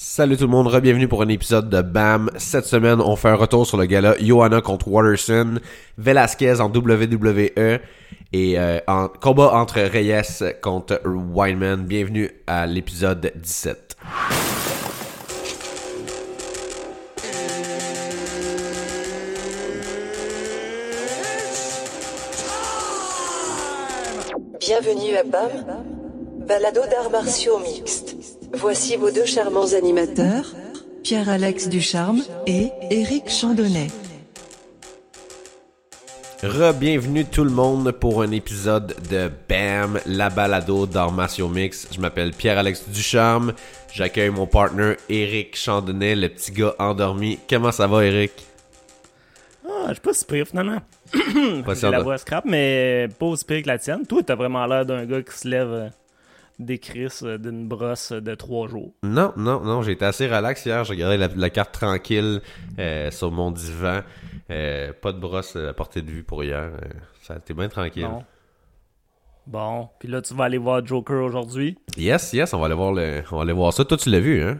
Salut tout le monde, bienvenue pour un épisode de BAM. Cette semaine, on fait un retour sur le gala Johanna contre Waterson, Velasquez en WWE et euh, en combat entre Reyes contre Weinman. Bienvenue à l'épisode 17. Bienvenue à BAM, balado d'arts martiaux mixtes. Voici vos deux charmants animateurs, Pierre-Alex Ducharme et Éric Chandonnet. Re-bienvenue tout le monde pour un épisode de BAM, la balado d'arts martiaux mix. Je m'appelle Pierre-Alex Ducharme. J'accueille mon partner Éric Chandonnet, le petit gars endormi. Comment ça va, Éric? Ah, je suis pas si pire finalement. Pas la voix scrap, mais pas aussi pire que la tienne. Toi, t'as vraiment l'air d'un gars qui se lève euh, des crises euh, d'une brosse de trois jours. Non, non, non, j'ai été assez relax hier. J'ai regardé la, la carte tranquille euh, sur mon divan. Euh, pas de brosse à portée de vue pour hier. Euh, ça a été bien tranquille. Non. Bon, puis là, tu vas aller voir Joker aujourd'hui? Yes, yes, on va aller voir le, on va aller voir ça. Toi, tu l'as vu, hein?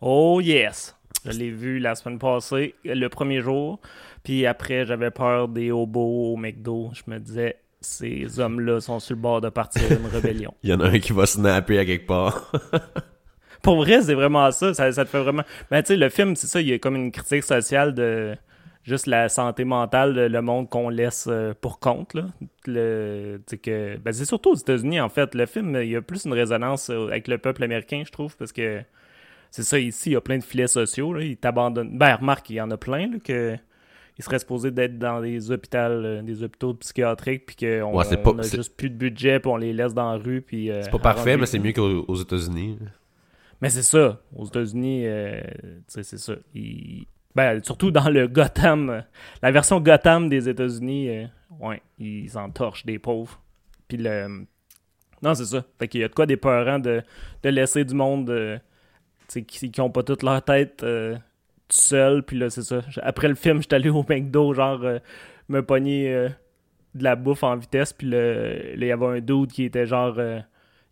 Oh yes! Je l'ai vu la semaine passée, le premier jour. Puis après, j'avais peur des hobos au McDo. Je me disais, ces hommes-là sont sur le bord de partir une rébellion. Il y en a un qui va snapper à quelque part. Pour vrai, c'est vraiment ça. ça. ça te fait vraiment. Mais tu sais, le film, c'est ça, il y a comme une critique sociale de juste la santé mentale le monde qu'on laisse euh, pour compte. Là. Le, tu sais que, ben, c'est surtout aux États-Unis, en fait. Le film, il y a plus une résonance euh, avec le peuple américain, je trouve, parce que c'est ça, ici, il y a plein de filets sociaux. Là. Ils t'abandonnent. Ben, remarque, il y en a plein, là, que. Ils seraient supposés d'être dans des hôpitaux, euh, des hôpitaux psychiatriques, puis qu'on Ouais, c'est pas- on a c'est- juste plus de budget, puis on les laisse dans la rue. Puis, euh, C'est pas parfait, mais c'est mieux qu'aux aux États-Unis. mais c'est ça. Aux États-Unis, euh, c'est ça. Ils- Ben, surtout dans le Gotham, la version Gotham des États-Unis, euh, ouais, ils entorchent des pauvres. Puis le. Non, c'est ça. Fait qu'il y a de quoi des parents de, de laisser du monde euh, qui, qui ont pas toute leur tête tout seul. Puis là, c'est ça. Après le film, j'étais allé au McDo, genre, euh, me pogner euh, de la bouffe en vitesse. Puis là, il y avait un dude qui était genre. euh,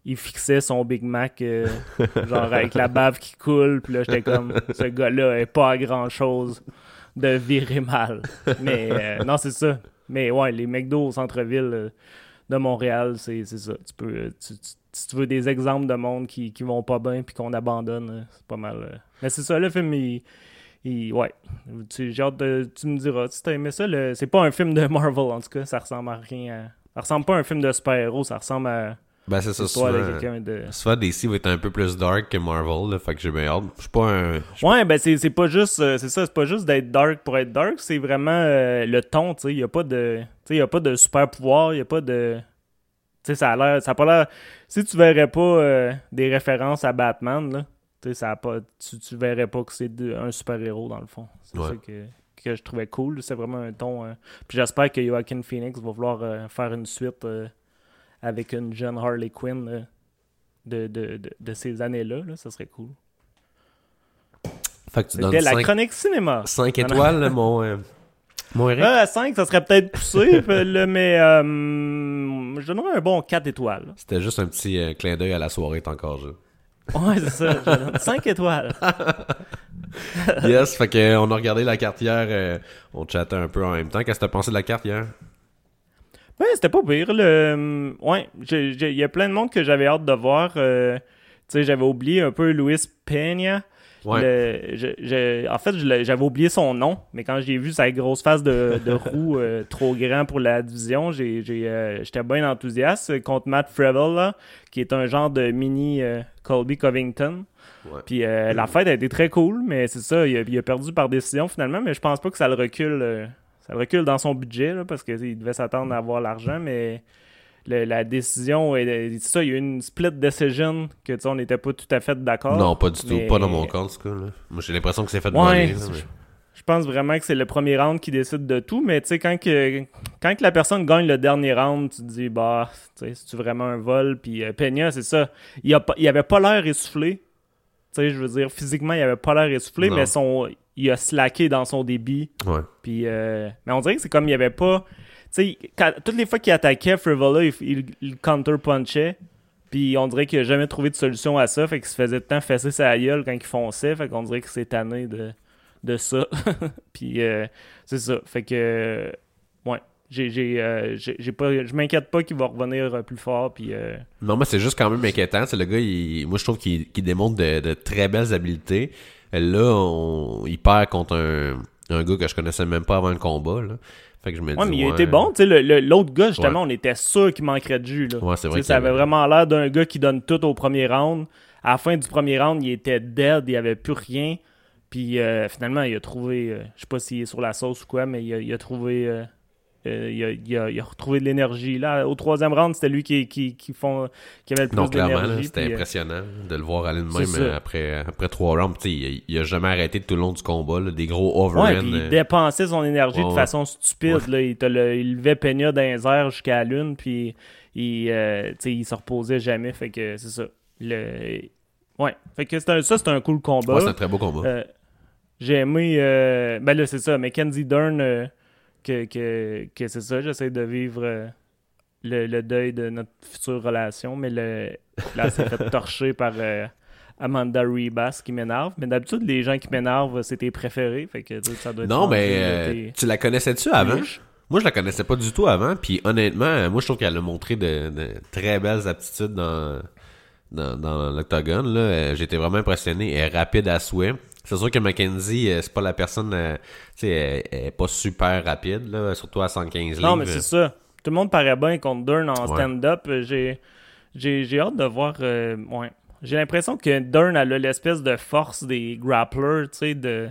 il fixait son Big Mac, genre avec la bave qui coule. Puis là, j'étais comme, ce gars-là est pas à grand-chose de virer mal. Mais non, c'est ça. Mais ouais, les McDo au centre-ville de Montréal, c'est ça. Tu peux, tu- tu- si tu veux des exemples de monde qui, qui vont pas bien puis qu'on abandonne, c'est pas mal. Mais c'est ça, le film, il. Il- ouais. Tu, j'ai hâte de- tu me diras si t'as aimé ça. le- c'est pas un film de Marvel, en tout cas. Ça ressemble à rien. à- ça ressemble pas à un film de super-héros. Ça ressemble à Ben, c'est ça, souvent. de. Souvent, DC va être un peu plus dark que Marvel, là, fait que j'ai bien hâte. Je suis pas un... Ouais, ben c'est c'est pas juste euh, c'est ça, c'est pas juste d'être dark pour être dark, c'est vraiment euh, le ton, tu sais, il y a pas de tu sais, y a pas de super pouvoir, y a pas de tu sais ça a l'air ça a pas l'air si tu verrais pas euh, des références à Batman là, ça a pas tu, tu verrais pas que c'est un super-héros dans le fond. C'est Ouais. ça que que je trouvais cool, c'est vraiment un ton euh, puis j'espère que Joaquin Phoenix va vouloir euh, faire une suite euh, avec une jeune Harley Quinn euh, de, de, de, de ces années-là, là, ça serait cool. Fait que tu donnes la 5, chronique cinéma. 5 Non, non. étoiles, mon, mon Eric. Ah, à 5, ça serait peut-être poussé, là, mais euh, je donnerais un bon 4 étoiles. C'était juste un petit euh, clin d'œil à la soirée, t'es encore là. Ouais, c'est ça. 5 étoiles. yes, fait que euh, on a regardé la carte hier, euh, on chattait un peu en même temps. Qu'est-ce que t'as pensé de la carte hier? Ouais, c'était pas pire. Le... Ouais, j'ai- j'ai- il y a plein de monde que j'avais hâte de voir. euh, tu sais, j'avais oublié un peu Luis Peña. Ouais. Le- je- je- en fait, j'avais oublié son nom, mais quand j'ai vu sa grosse face de, de roue euh, trop grand pour la division, euh, j'étais bien enthousiaste contre Matt Fravel, là, qui est un genre de mini euh, Colby Covington. Ouais. Puis la fête a été très cool, mais c'est ça, il a, il a perdu par décision finalement, mais je pense pas que ça le recule. ça le recule dans son budget, là, parce qu'il devait s'attendre à avoir l'argent, mais le- la décision, est- c'est ça, il y a eu une split decision que tu sais, on n'était pas tout à fait d'accord. non, pas du tout. Pas dans mon cas, en tout cas. Là. Moi, j'ai l'impression que c'est fait de Ouais, c'est- Je pense vraiment que c'est le premier round qui décide de tout, mais tu sais, quand, que, quand que la personne gagne le dernier round, tu te dis, bah, c'est-tu vraiment un vol? Puis euh, Peña, c'est ça. Il, a pas- il avait pas l'air essoufflé. Tu sais, je veux dire, physiquement, il avait pas l'air essoufflé, Non. mais son, il a slacké dans son débit. Ouais. Puis, euh, mais on dirait que c'est comme il avait pas. Sais, toutes les fois qu'il attaquait Frivola, il, il, counter-punchait. Puis on dirait qu'il a jamais trouvé de solution à ça. Fait qu'il se faisait tout le temps fesser sa gueule quand il fonçait. Fait qu'on dirait que c'est tanné de, de ça. puis euh, c'est ça. Fait que. ouais. Euh, j'ai pas, je m'inquiète pas qu'il va revenir euh, plus fort. Puis, euh, Non, mais c'est juste quand même inquiétant. C'est le gars, moi je trouve qu'il démontre de, très belles habiletés. Là, il perd contre un, un gars que je connaissais même pas avant le combat. Là. Fait que je me Ouais, dis. mais il ouais, été bon. Tu sais, l'autre gars, justement, on était sûr qu'il manquerait de jus. Là. Ouais, c'est vrai Ça avait vraiment l'air d'un gars qui donne tout au premier round. À la fin du premier round, il était dead, il n'y avait plus rien. Puis euh, finalement, il a trouvé, euh, je sais pas s'il est sur la sauce ou quoi, mais il a, il a trouvé, euh, il, a, il a- il a retrouvé de l'énergie. Là, au troisième round, c'était lui qui, qui, qui, font, qui avait le plus Non, clairement, c'était puis, euh, impressionnant de le voir aller de même euh, après, après trois rounds. Il, il a jamais arrêté tout le long du combat. là, des gros Ouais, overruns. puis il dépensait son énergie ouais, de ouais. façon stupide. Là. Il, te le- il levait Peña dans les airs jusqu'à la lune, puis il, euh, il se reposait jamais. Fait que c'est ça. Le... Ouais. Fait que un- ça, c'est un cool combat. ouais, c'est un très beau combat. Euh, J'ai aimé. Ben là, c'est ça. Mackenzie Dern, que, que, que c'est ça. J'essaie de vivre euh, le, le deuil de notre future relation. Mais le, là, s'est fait torcher par euh, Amanda Ribas qui m'énerve. Mais d'habitude, les gens qui m'énervent, c'est tes préférés. Fait que ça doit être. non, mais euh, tes- tu la connaissais-tu avant? Moi, je la connaissais pas du tout avant, puis honnêtement, euh, moi, je trouve qu'elle a montré de, de très belles aptitudes dans, dans, dans l'octogone. Euh, j'étais vraiment impressionné. Elle est rapide à souhait. C'est sûr que Mackenzie, euh, c'est pas la personne, euh, tu sais, elle, elle est pas super rapide, là, surtout à 115 Non, mais livres. c'est ça. Tout le monde paraît bien contre Dern en Ouais. stand-up. Euh, J'ai, hâte de voir. euh, ouais. J'ai l'impression que Dern elle a l'espèce de force des grapplers, tu sais. De...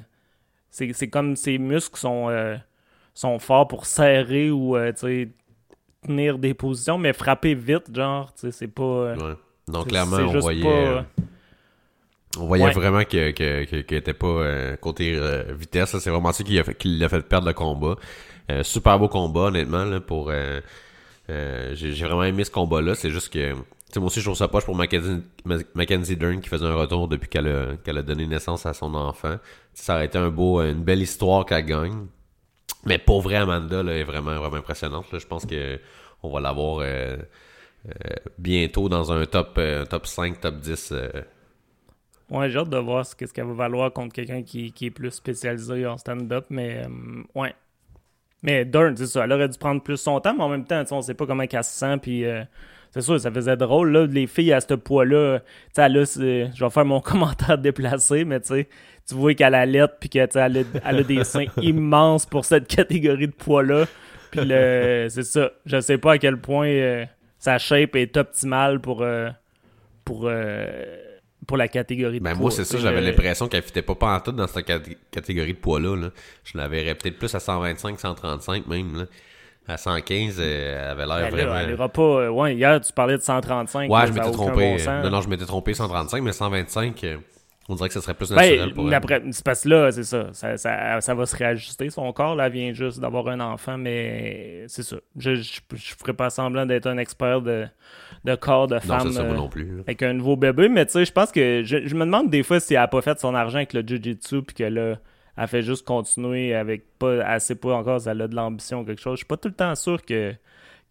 C'est, comme ses muscles sont, euh, sont forts pour serrer ou, euh, tu sais, tenir des positions, mais frapper vite, genre, tu sais, c'est pas. Ouais. Non, c'est- clairement, on voyait, pas, on voyait Ouais. vraiment que, que, que, qu'elle était pas euh, côté euh, vitesse. C'est vraiment ça qui l'a fait, fait perdre le combat. Euh, super beau combat, honnêtement, là, pour... euh, euh, j'ai vraiment aimé ce combat-là. C'est juste que... tu sais, moi aussi, je trouve ça poche pour Mackenzie, Ma- Mackenzie Dern qui faisait un retour depuis qu'elle a, qu'elle a donné naissance à son enfant. Ça aurait été un beau, une belle histoire qu'elle gagne. Mais pour vrai, Amanda là, est vraiment, vraiment impressionnante. là. Je pense que on va l'avoir euh, euh, bientôt dans un top, top 5, top 10. Ouais, j'ai hâte de voir ce qu'elle va valoir contre quelqu'un qui, qui est plus spécialisé en stand-up, mais euh, ouais. Mais Dern, c'est ça, elle aurait dû prendre plus son temps, mais en même temps, tu sais, on sait pas comment qu'elle se sent, puis euh, c'est sûr, ça faisait drôle, là, les filles à ce poids-là, tu sais, elle c'est- je vais faire mon commentaire déplacé, mais tu sais, tu vois qu'elle a l'aide, puis qu'elle elle a, elle a des seins immenses pour cette catégorie de poids-là, puis c'est ça, je sais pas à quel point euh, sa shape est optimale pour, euh, pour, pour la catégorie de Ben poids. moi c'est ça, j'avais l'impression qu'elle fitait pas pantoute dans cette cat- catégorie de poids-là. Là. Je la verrais peut-être plus à 125, 135 même. Là. À 115, euh, elle avait l'air Ben vraiment... elle ira pas. euh, ouais, hier, tu parlais de 135. Ouais, je m'étais trompé. bon sens. non, non, je m'étais trompé 135, mais 125, euh, on dirait que ce serait plus Ben, naturel pour mais elle. c'est parce que là, c'est ça. Ça, ça. ça va se réajuster. Son corps, là, vient juste d'avoir un enfant, mais c'est ça. Je, je ferai pas semblant d'être un expert de, de corps de femme ça, euh, non plus. là. avec un nouveau bébé, mais tu sais, je pense que je, je me demande des fois si elle a pas fait son argent avec le Jiu-Jitsu, puis que là, elle fait juste continuer avec pas assez pas encore, si elle a de l'ambition ou quelque chose. Je suis pas tout le temps sûr que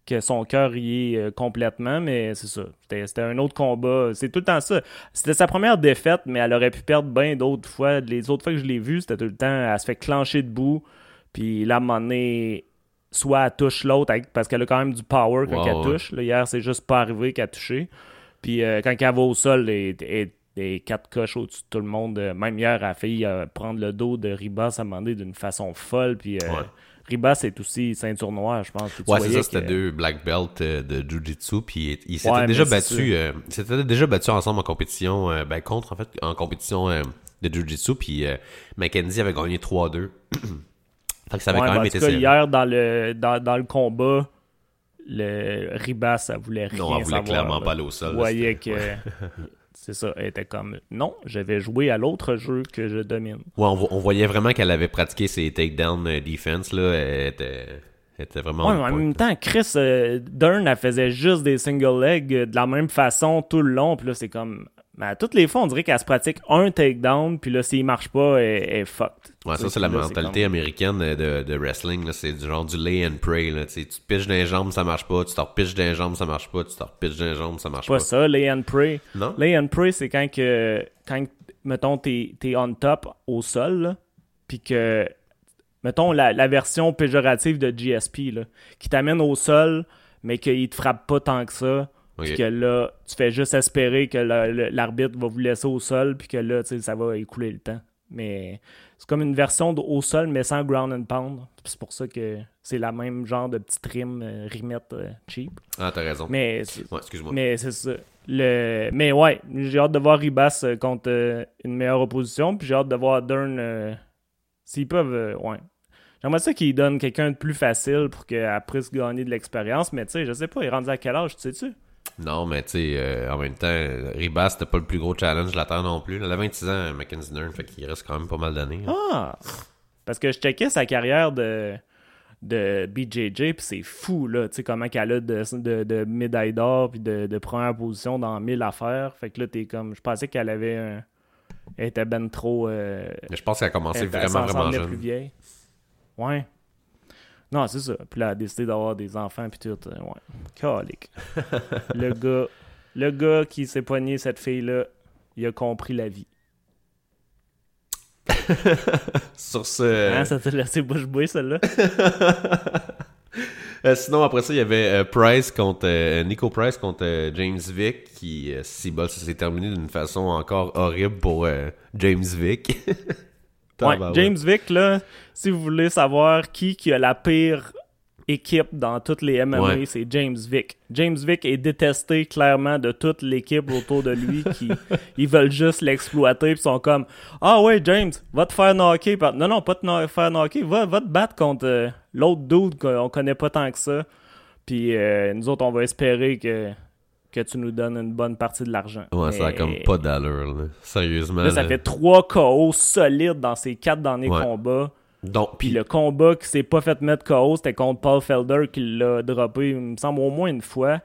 que son cœur y est euh, complètement, mais c'est ça. C'était c'était un autre combat. C'est tout le temps ça. C'était sa première défaite, mais elle aurait pu perdre bien d'autres fois. Les autres fois que je l'ai vue, c'était tout le temps, elle se fait clencher debout, puis là, à un moment donné, soit elle touche l'autre, parce qu'elle a quand même du power quand elle ouais. touche. Là, hier, c'est juste pas arrivé qu'elle a touché. Puis euh, quand elle va au sol, elle est quatre coches au-dessus de tout le monde. Euh, Même hier, elle a failli euh, prendre le dos de Ribas à demander d'une façon folle. Puis euh, Ouais. Ribas est aussi ceinture noire, je pense. Ouais, c'est ça, c'était deux black belts de Jiu-Jitsu, puis ils s'étaient Ouais, déjà battus, s'étaient déjà battus ensemble en compétition, ben contre en fait, en compétition de Jiu-Jitsu, puis Mackenzie avait gagné 3-2. fait que ça avait Ouais, quand même été cas, hier, dans le, dans, dans le combat, le Ribas, ça voulait rien Non, elle voulait savoir. clairement là. pas aller au sol. Là, voyais que... C'est ça, elle était comme non, je vais jouer à l'autre jeu que je domine. Ouais, on, on voyait vraiment qu'elle avait pratiqué ses takedown euh, defense, là, elle était, elle était vraiment... Ouais, mais en point. même temps, Chris euh, Dern, elle faisait juste des single legs euh, de la même façon tout le long. Puis là, c'est comme, Mais à toutes les fois, on dirait qu'elle se pratique un takedown, puis là, s'il marche pas, elle, elle est fucked. Ouais, ça, c'est la là, mentalité comme- américaine de, de wrestling. C'est du genre du lay and pray. Là. Tu te piches dans les jambes, ça marche pas. Tu te repiches dans les jambes, ça marche pas. Tu te repiches dans les jambes, ça marche Pas pas. ça, lay and pray. Non? Lay and pray, c'est quand que, quand, mettons, t'es, t'es on top au sol, puis que, mettons, la, la version péjorative de GSP, là, qui t'amène au sol, mais qu'il te frappe pas tant que ça, puis Ok. que là, tu fais juste espérer que l'arbitre va vous laisser au sol, puis que là, ça va écouler le temps. Mais c'est comme une version de au sol, mais sans ground and pound. C'est pour ça que c'est la même genre de petite rime, euh, rimette euh, cheap. Ah, t'as raison. Mais Ouais, excuse-moi. mais c'est ça. Le... Mais ouais, j'ai hâte de voir Ribas euh, contre euh, une meilleure opposition. Puis j'ai hâte de voir Dern. euh, S'ils peuvent. ouais. J'aimerais ça qu'ils donnent quelqu'un de plus facile pour qu'elle puisse gagner de l'expérience. Mais tu sais, je sais pas, il est rendu à quel âge, tu sais-tu? Non, mais tu sais, euh, en même temps, Ribas, c'était pas le plus gros challenge de la Terre non plus. Elle a 26 ans, Mackenzie Dern, fait qu'il reste quand même pas mal d'années. hein. Ah! Parce que je checkais sa carrière de, de BJJ, puis c'est fou, là. Tu sais, comment qu'elle a de, de, de médaille d'or, puis de, de première position dans 1000 affaires. Fait que là, t'es comme. Je pensais qu'elle avait un. Elle était ben trop. euh, Mais je pense qu'elle a commencé elle- vraiment, vraiment semblait plus jeune. vieille. Ouais. Non, c'est ça. Puis là, elle a décidé d'avoir des enfants, puis tout. euh, ouais. Calique. le gars. Le gars qui s'est pogné cette fille-là, il a compris la vie. Sur ce. Hein, ça t'a laissé bouche bouée, celle-là? Euh, sinon, après ça, il y avait euh, Price contre euh, Nico Price contre euh, James Vick, qui, euh, si bol, ça s'est terminé d'une façon encore horrible pour euh, James Vick. Ouais, Tabarouette. James Vick, là, si vous voulez savoir qui, qui a la pire équipe dans toutes les MMA, Ouais. c'est James Vick. James Vick est détesté clairement de toute l'équipe autour de lui qui ils veulent juste l'exploiter puis sont comme Ah ouais, James, va te faire knocker. par- Non, non, pas te no- faire knocker, va, va te battre contre euh, l'autre dude qu'on connaît pas tant que ça. Puis euh, nous autres, on va espérer que, que tu nous donnes une bonne partie de l'argent. Ouais, ça a comme pas d'allure, là. Sérieusement. Là, ça là. fait trois KO solides dans ces quatre derniers Ouais. combats. Donc, Puis le combat qui s'est pas fait mettre KO, c'était contre Paul Felder qui l'a droppé, il me semble, au moins une fois.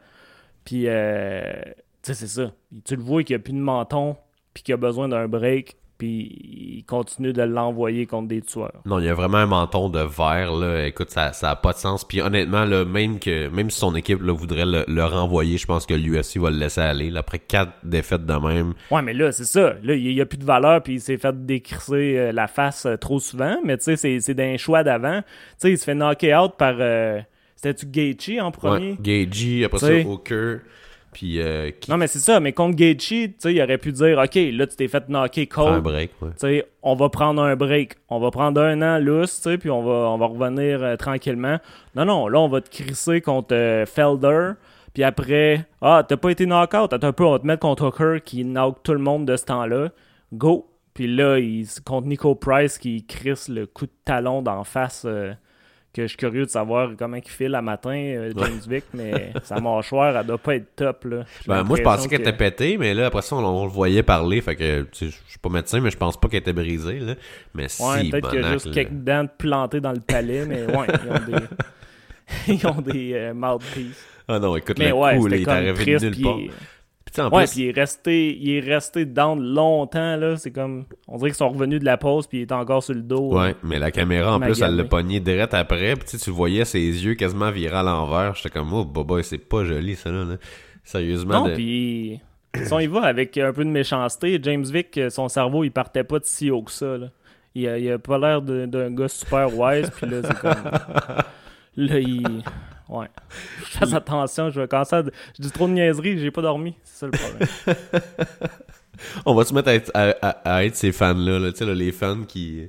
Puis, euh, tu sais, c'est ça. Tu le vois qu'il a plus de menton, puis qu'il a besoin d'un break, puis il continue de l'envoyer contre des tueurs. Non, il y a vraiment un menton de verre, là. Écoute, ça, ça a pas de sens. Puis honnêtement, là, même que, même si son équipe, là, voudrait le, le renvoyer, je pense que l'UFC va le laisser aller, là, après quatre défaites de même. Ouais, mais là, c'est ça. Là, il n'y a plus de valeur, puis il s'est fait décrisser euh, la face euh, trop souvent. Mais tu sais, c'est- c'est d'un choix d'avant. Tu sais, il se fait knocker out par. euh, C'était-tu Gaethje en premier? Ouais, Gagey, après T'sais. ça, Hooker, puis euh, qui Non, mais c'est ça. Mais contre Gaethje, tu sais, il aurait pu dire OK, là, tu t'es fait knocker prend un cold. break, ouais. Tu sais, on va prendre un break. On va prendre un an lousse, tu sais, puis on va, on va revenir euh, tranquillement. Non, non, là, on va te crisser contre euh, Felder. Puis après, ah, t'as pas été knock-out. Attends un peu, on va te mettre contre Hooker qui knock tout le monde de ce temps-là. Go. Puis là, il, contre Nico Price qui crisse le coup de talon d'en face. Euh, que je suis curieux de savoir comment il file à matin, euh, James Vick, mais sa mâchoire, elle doit pas être top, là. Ben, moi, je pensais qu'elle que- était pétée, mais là, après ça, on, on le voyait parler, fait que, je suis pas médecin, mais je pense pas qu'elle était brisée, là. Mais Ouais, si, peut-être qu'il y a juste là. quelques dents plantées dans le palais, mais ouais, ils ont des, ils ont des euh. Ah non, écoute, Mais le ouais, coup, là, il est arrivé de nulle part. il- Puis, en ouais, plus, puis il est resté, il est resté down longtemps là. C'est comme, on dirait qu'ils sont revenus de la pause puis il est encore sur le dos. Ouais, mais la caméra, en plus, elle l'a pogné direct après. Puis tu voyais ses yeux quasiment virer à l'envers. J'étais comme, oh, boba, c'est pas joli, ça, là. là. Sérieusement. Non, de- puis si on y va avec un peu de méchanceté, James Vick, son cerveau, il partait pas de si haut que ça. Là. Il, a, il a pas l'air d'un gars super wise, puis là, c'est comme. Là, il. Ouais. Je fasse attention, je vais commencer à. Je dis trop de niaiseries, j'ai pas dormi. C'est ça le problème. On va se mettre à être, à, à- à être ces fans-là, là, tu sais, là, les fans qui,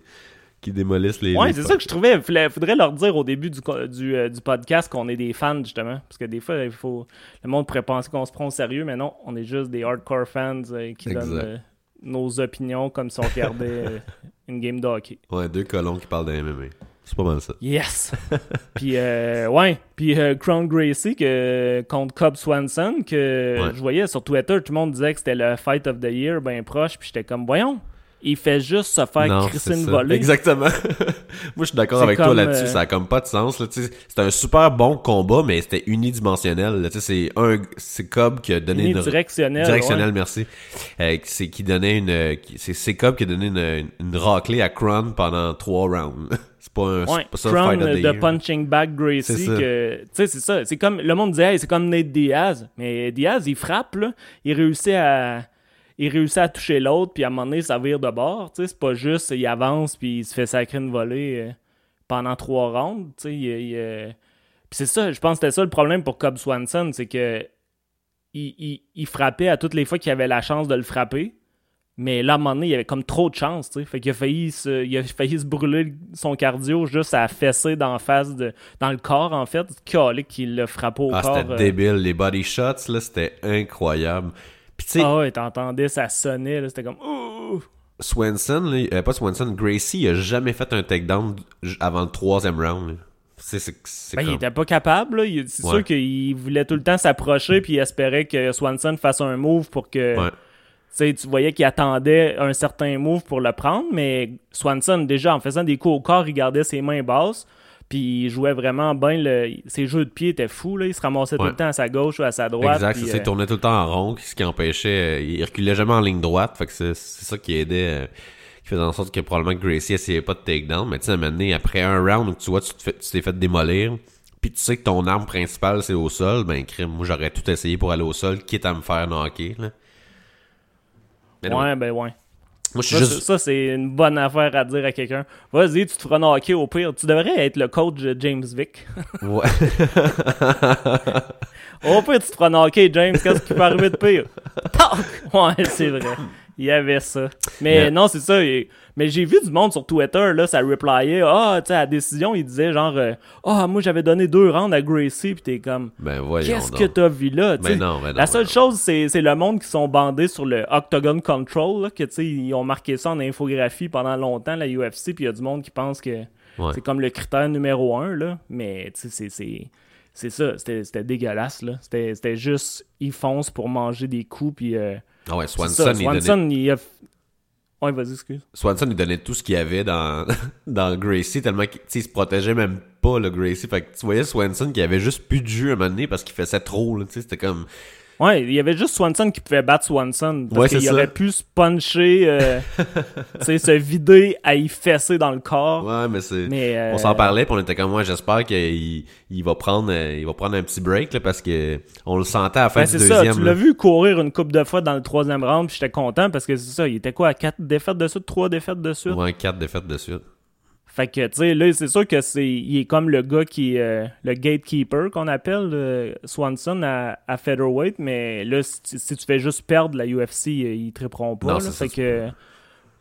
qui démolissent les. Ouais, c'est ça que je trouvais. Il faudrait leur dire au début du, euh, du podcast qu'on est des fans, justement. Parce que des fois, il faut. Le monde pourrait penser qu'on se prend au sérieux, mais non, on est juste des hardcore fans euh, qui Exact. donnent euh, nos opinions comme si on regardait une game de hockey. Ouais, deux colons qui parlent d'un MMA. C'est pas mal ça. Yes! puis, euh, ouais. Puis, euh, Crown Gracie que, contre Cobb Swanson, que Ouais. je voyais sur Twitter, tout le monde disait que c'était le Fight of the Year, ben proche. Puis, j'étais comme, voyons, il fait juste se faire Non, ça. volée. Exactement. Moi, je suis d'accord avec toi là-dessus. euh, Ça a comme pas de sens. C'était un super bon combat, mais c'était unidimensionnel. C'est un, c'est Cobb qui a donné une directionnel, ouais. merci. Euh, c'est qui donnait une, c'est Cobb qui a donné une, une raclée à Kron pendant trois rounds. c'est pas un, Ouais, c'est pas ça Crown de punching back C'est Gracie ça. tu sais c'est ça c'est comme le monde disait hey, c'est comme Nate Diaz mais Diaz il frappe là il réussit à il réussit à toucher l'autre puis à un moment donné ça vire de bord tu sais c'est pas juste il avance puis il se fait sacrer une volée euh, pendant trois rounds il, il, euh, puis c'est ça je pense que c'était ça le problème pour Cobb Swanson c'est que il- il frappait à toutes les fois qu'il avait la chance de le frapper mais là, à un moment donné, il y avait comme trop de chance, tu sais. Fait qu'il a failli se, il a failli se brûler son cardio juste à fesser dans la face de, dans le corps, en fait. Calique qu'il l'a frappé au Ah, corps. c'était euh. débile. Les body shots, là, c'était incroyable. Puis tu sais, Ah ouais, t'entendais, ça sonnait, là. C'était comme, ouh! Swanson, là, euh, pas Swanson, Gracie, il a jamais fait un takedown avant le troisième round. là. Ben, il était pas capable, C'est Ouais. sûr qu'il voulait tout le temps s'approcher, puis il espérait que Swanson fasse un move pour que. Ouais. Tu voyais qu'il attendait un certain move pour le prendre, mais Swanson, déjà, en faisant des coups au corps, il gardait ses mains basses, puis il jouait vraiment bien. Le... Ses jeux de pied étaient fous, là. Il se ramassait tout le temps à sa gauche ou à sa droite. Exact, puis, ça, il euh, tournait tout le temps en rond, ce qui empêchait, euh, il reculait jamais en ligne droite, fait que c'est, ça qui aidait, euh, qui faisait en sorte que probablement Gracie essayait pas de takedown, mais tu sais, à un moment donné, après un round où tu vois, tu, te fais- tu t'es fait démolir, puis tu sais que ton arme principale c'est au sol, ben crime, moi j'aurais tout essayé pour aller au sol, quitte à me faire knocker, là. Ouais, ben ouais. moi je suis Ça, juste... c'est- ça, c'est une bonne affaire à dire à quelqu'un. Vas-y, tu te feras knocker au pire. Tu devrais être le coach de James Vick. Ouais. au pire, tu te feras knocker, James. Qu'est-ce qui peut arriver de pire? Ouais, c'est vrai. Il y avait ça. Mais non, c'est ça. Mais j'ai vu du monde sur Twitter, là, ça replayait. Ah, tu sais, à la décision, il disait genre, euh, ah, moi, j'avais donné deux rounds à Gracie, pis t'es comme, Ben qu'est-ce que t'as vu là? tu Ben sais? non, ben non, La seule ben chose, c'est le monde qui sont bandés sur le Octagon Control, là, que tu sais, ils ont marqué ça en infographie pendant longtemps, la UFC, puis il y a du monde qui pense que Ouais. c'est comme le critère numéro un, là. Mais tu sais, c'est- ça, c'était dégueulasse, là. C'était juste, ils foncent pour manger des coups, puis. euh, Ah ouais, Swanson, ça, il donnait... Swanson, il a. Vas-y, excuse. Swanson il donnait tout ce qu'il avait dans dans Gracie tellement qu'il se protégeait même pas le Gracie fait que tu voyais Swanson qui avait juste plus de jus à un moment donné parce qu'il faisait trop tu sais c'était comme Ouais, il y avait juste Swanson qui pouvait battre Swanson. Parce Ouais, qu'il aurait pu se puncher, euh, se vider à y fesser dans le corps. ouais mais c'est euh, on s'en parlait puis on était comme moi j'espère qu'il il va prendre euh, il va prendre un petit break là, parce que on le sentait à la fin Ben, du c'est ça, deuxième tu l'as vu courir une coupe de fois dans le troisième round, puis j'étais content parce que c'est ça, il était quoi, à quatre défaites de suite, trois défaites de suite? ouais quatre défaites de suite Fait que, tu sais, là, c'est sûr que c'est il est comme le gars qui est euh, le gatekeeper qu'on appelle euh, Swanson à, à featherweight, mais là, si tu, si tu fais juste perdre la UFC, euh, ils triperont pas. Non, là. ça, fait que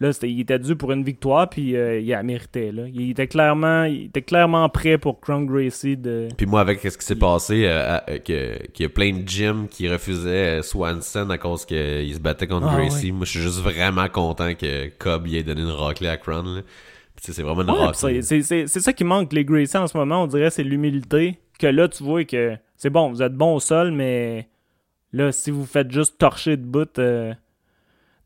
là, il était dû pour une victoire, puis euh, il la méritait. Là. Il était clairement, il était clairement prêt pour Crown Gracie de. puis moi avec ce qui s'est passé euh, euh, qu'il y a plein de gyms qui refusaient Swanson à cause qu'il se battait contre Ah, Gracie moi je suis juste vraiment content que Cobb y ait donné une raclée à là sais, c'est vraiment une Ouais, c'est- ça qui manque les Gracie en ce moment, on dirait, c'est l'humilité. Que là, tu vois que c'est bon, vous êtes bon au sol, mais là, si vous faites juste torcher de bout, euh,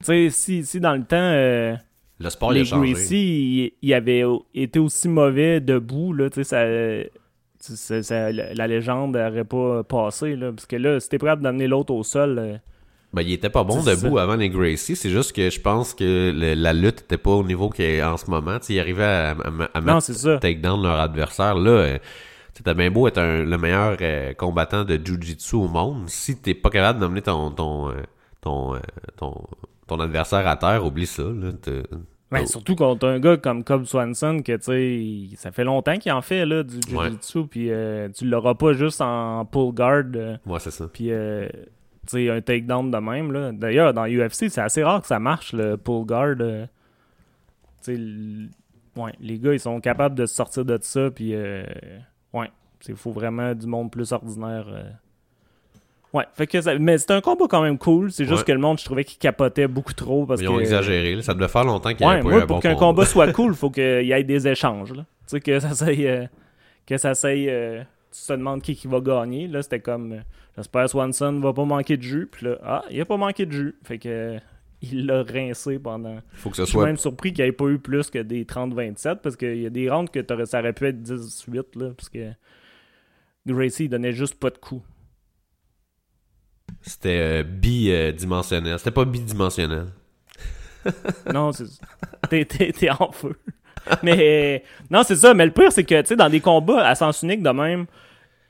tu sais, si, si dans le temps, euh, le sport il les Gracie, ils avaient été aussi mauvais debout, là, tu sais, ça, tu sais, ça- ça- la la légende n'aurait pas passé, là, parce que là, si t'es prêt à d'amener l'autre au sol, euh, Ben, il était pas bon debout ça. avant les Gracie. C'est juste que je pense que le- la lutte était pas au niveau qu'il est en ce moment. Tu sais, ils arrivaient à, à, à non, mettre takedown leur adversaire. Là, euh, t'as bien beau être un- le meilleur euh, combattant de Jiu-Jitsu au monde. Si t'es pas capable d'emmener ton, ton, euh, ton, ton, ton adversaire à terre, oublie ça. Là, Ben, Oh. surtout contre un gars comme Cobb Swanson, que tu sais, ça fait longtemps qu'il en fait là, du. Jiu-Jitsu, puis euh, tu l'auras pas juste en pull guard, euh, Ouais, c'est ça. puis euh, sais, un takedown de même. là. D'ailleurs, dans UFC, c'est assez rare que ça marche, le pull guard. euh. L- ouais, les gars, ils sont capables de se sortir de ça, puis euh, ouais, il faut vraiment du monde plus ordinaire. euh. Ouais, fait que ça- mais c'était un combat quand même cool. C'est juste Ouais. que le monde, je trouvais qu'il capotait beaucoup trop parce Ils ont que exagéré. là. Ça devait faire longtemps qu'il y Ouais, avait pas eu un pour bon qu'un combat. combat soit cool, faut qu'il y ait des échanges. Là. Tu sais, que ça s'aille. euh, que ça. Tu te demandes qui, qui va gagner. Là, c'était comme. euh, J'espère Swanson va pas manquer de jus. Puis là, ah, il a pas manqué de jus. Fait que. euh, il l'a rincé pendant. Faut que ce Je suis soit. même surpris qu'il n'y ait pas eu plus que des 30-27 parce qu'il y a des rounds que ça aurait pu être 18 là, parce que Gracie il donnait juste pas de coups. C'était euh, bidimensionnel. C'était pas bidimensionnel. Non, c'est t'es en feu. Mais non, c'est ça. Mais le pire, c'est que tu sais, dans des combats à sens unique de même,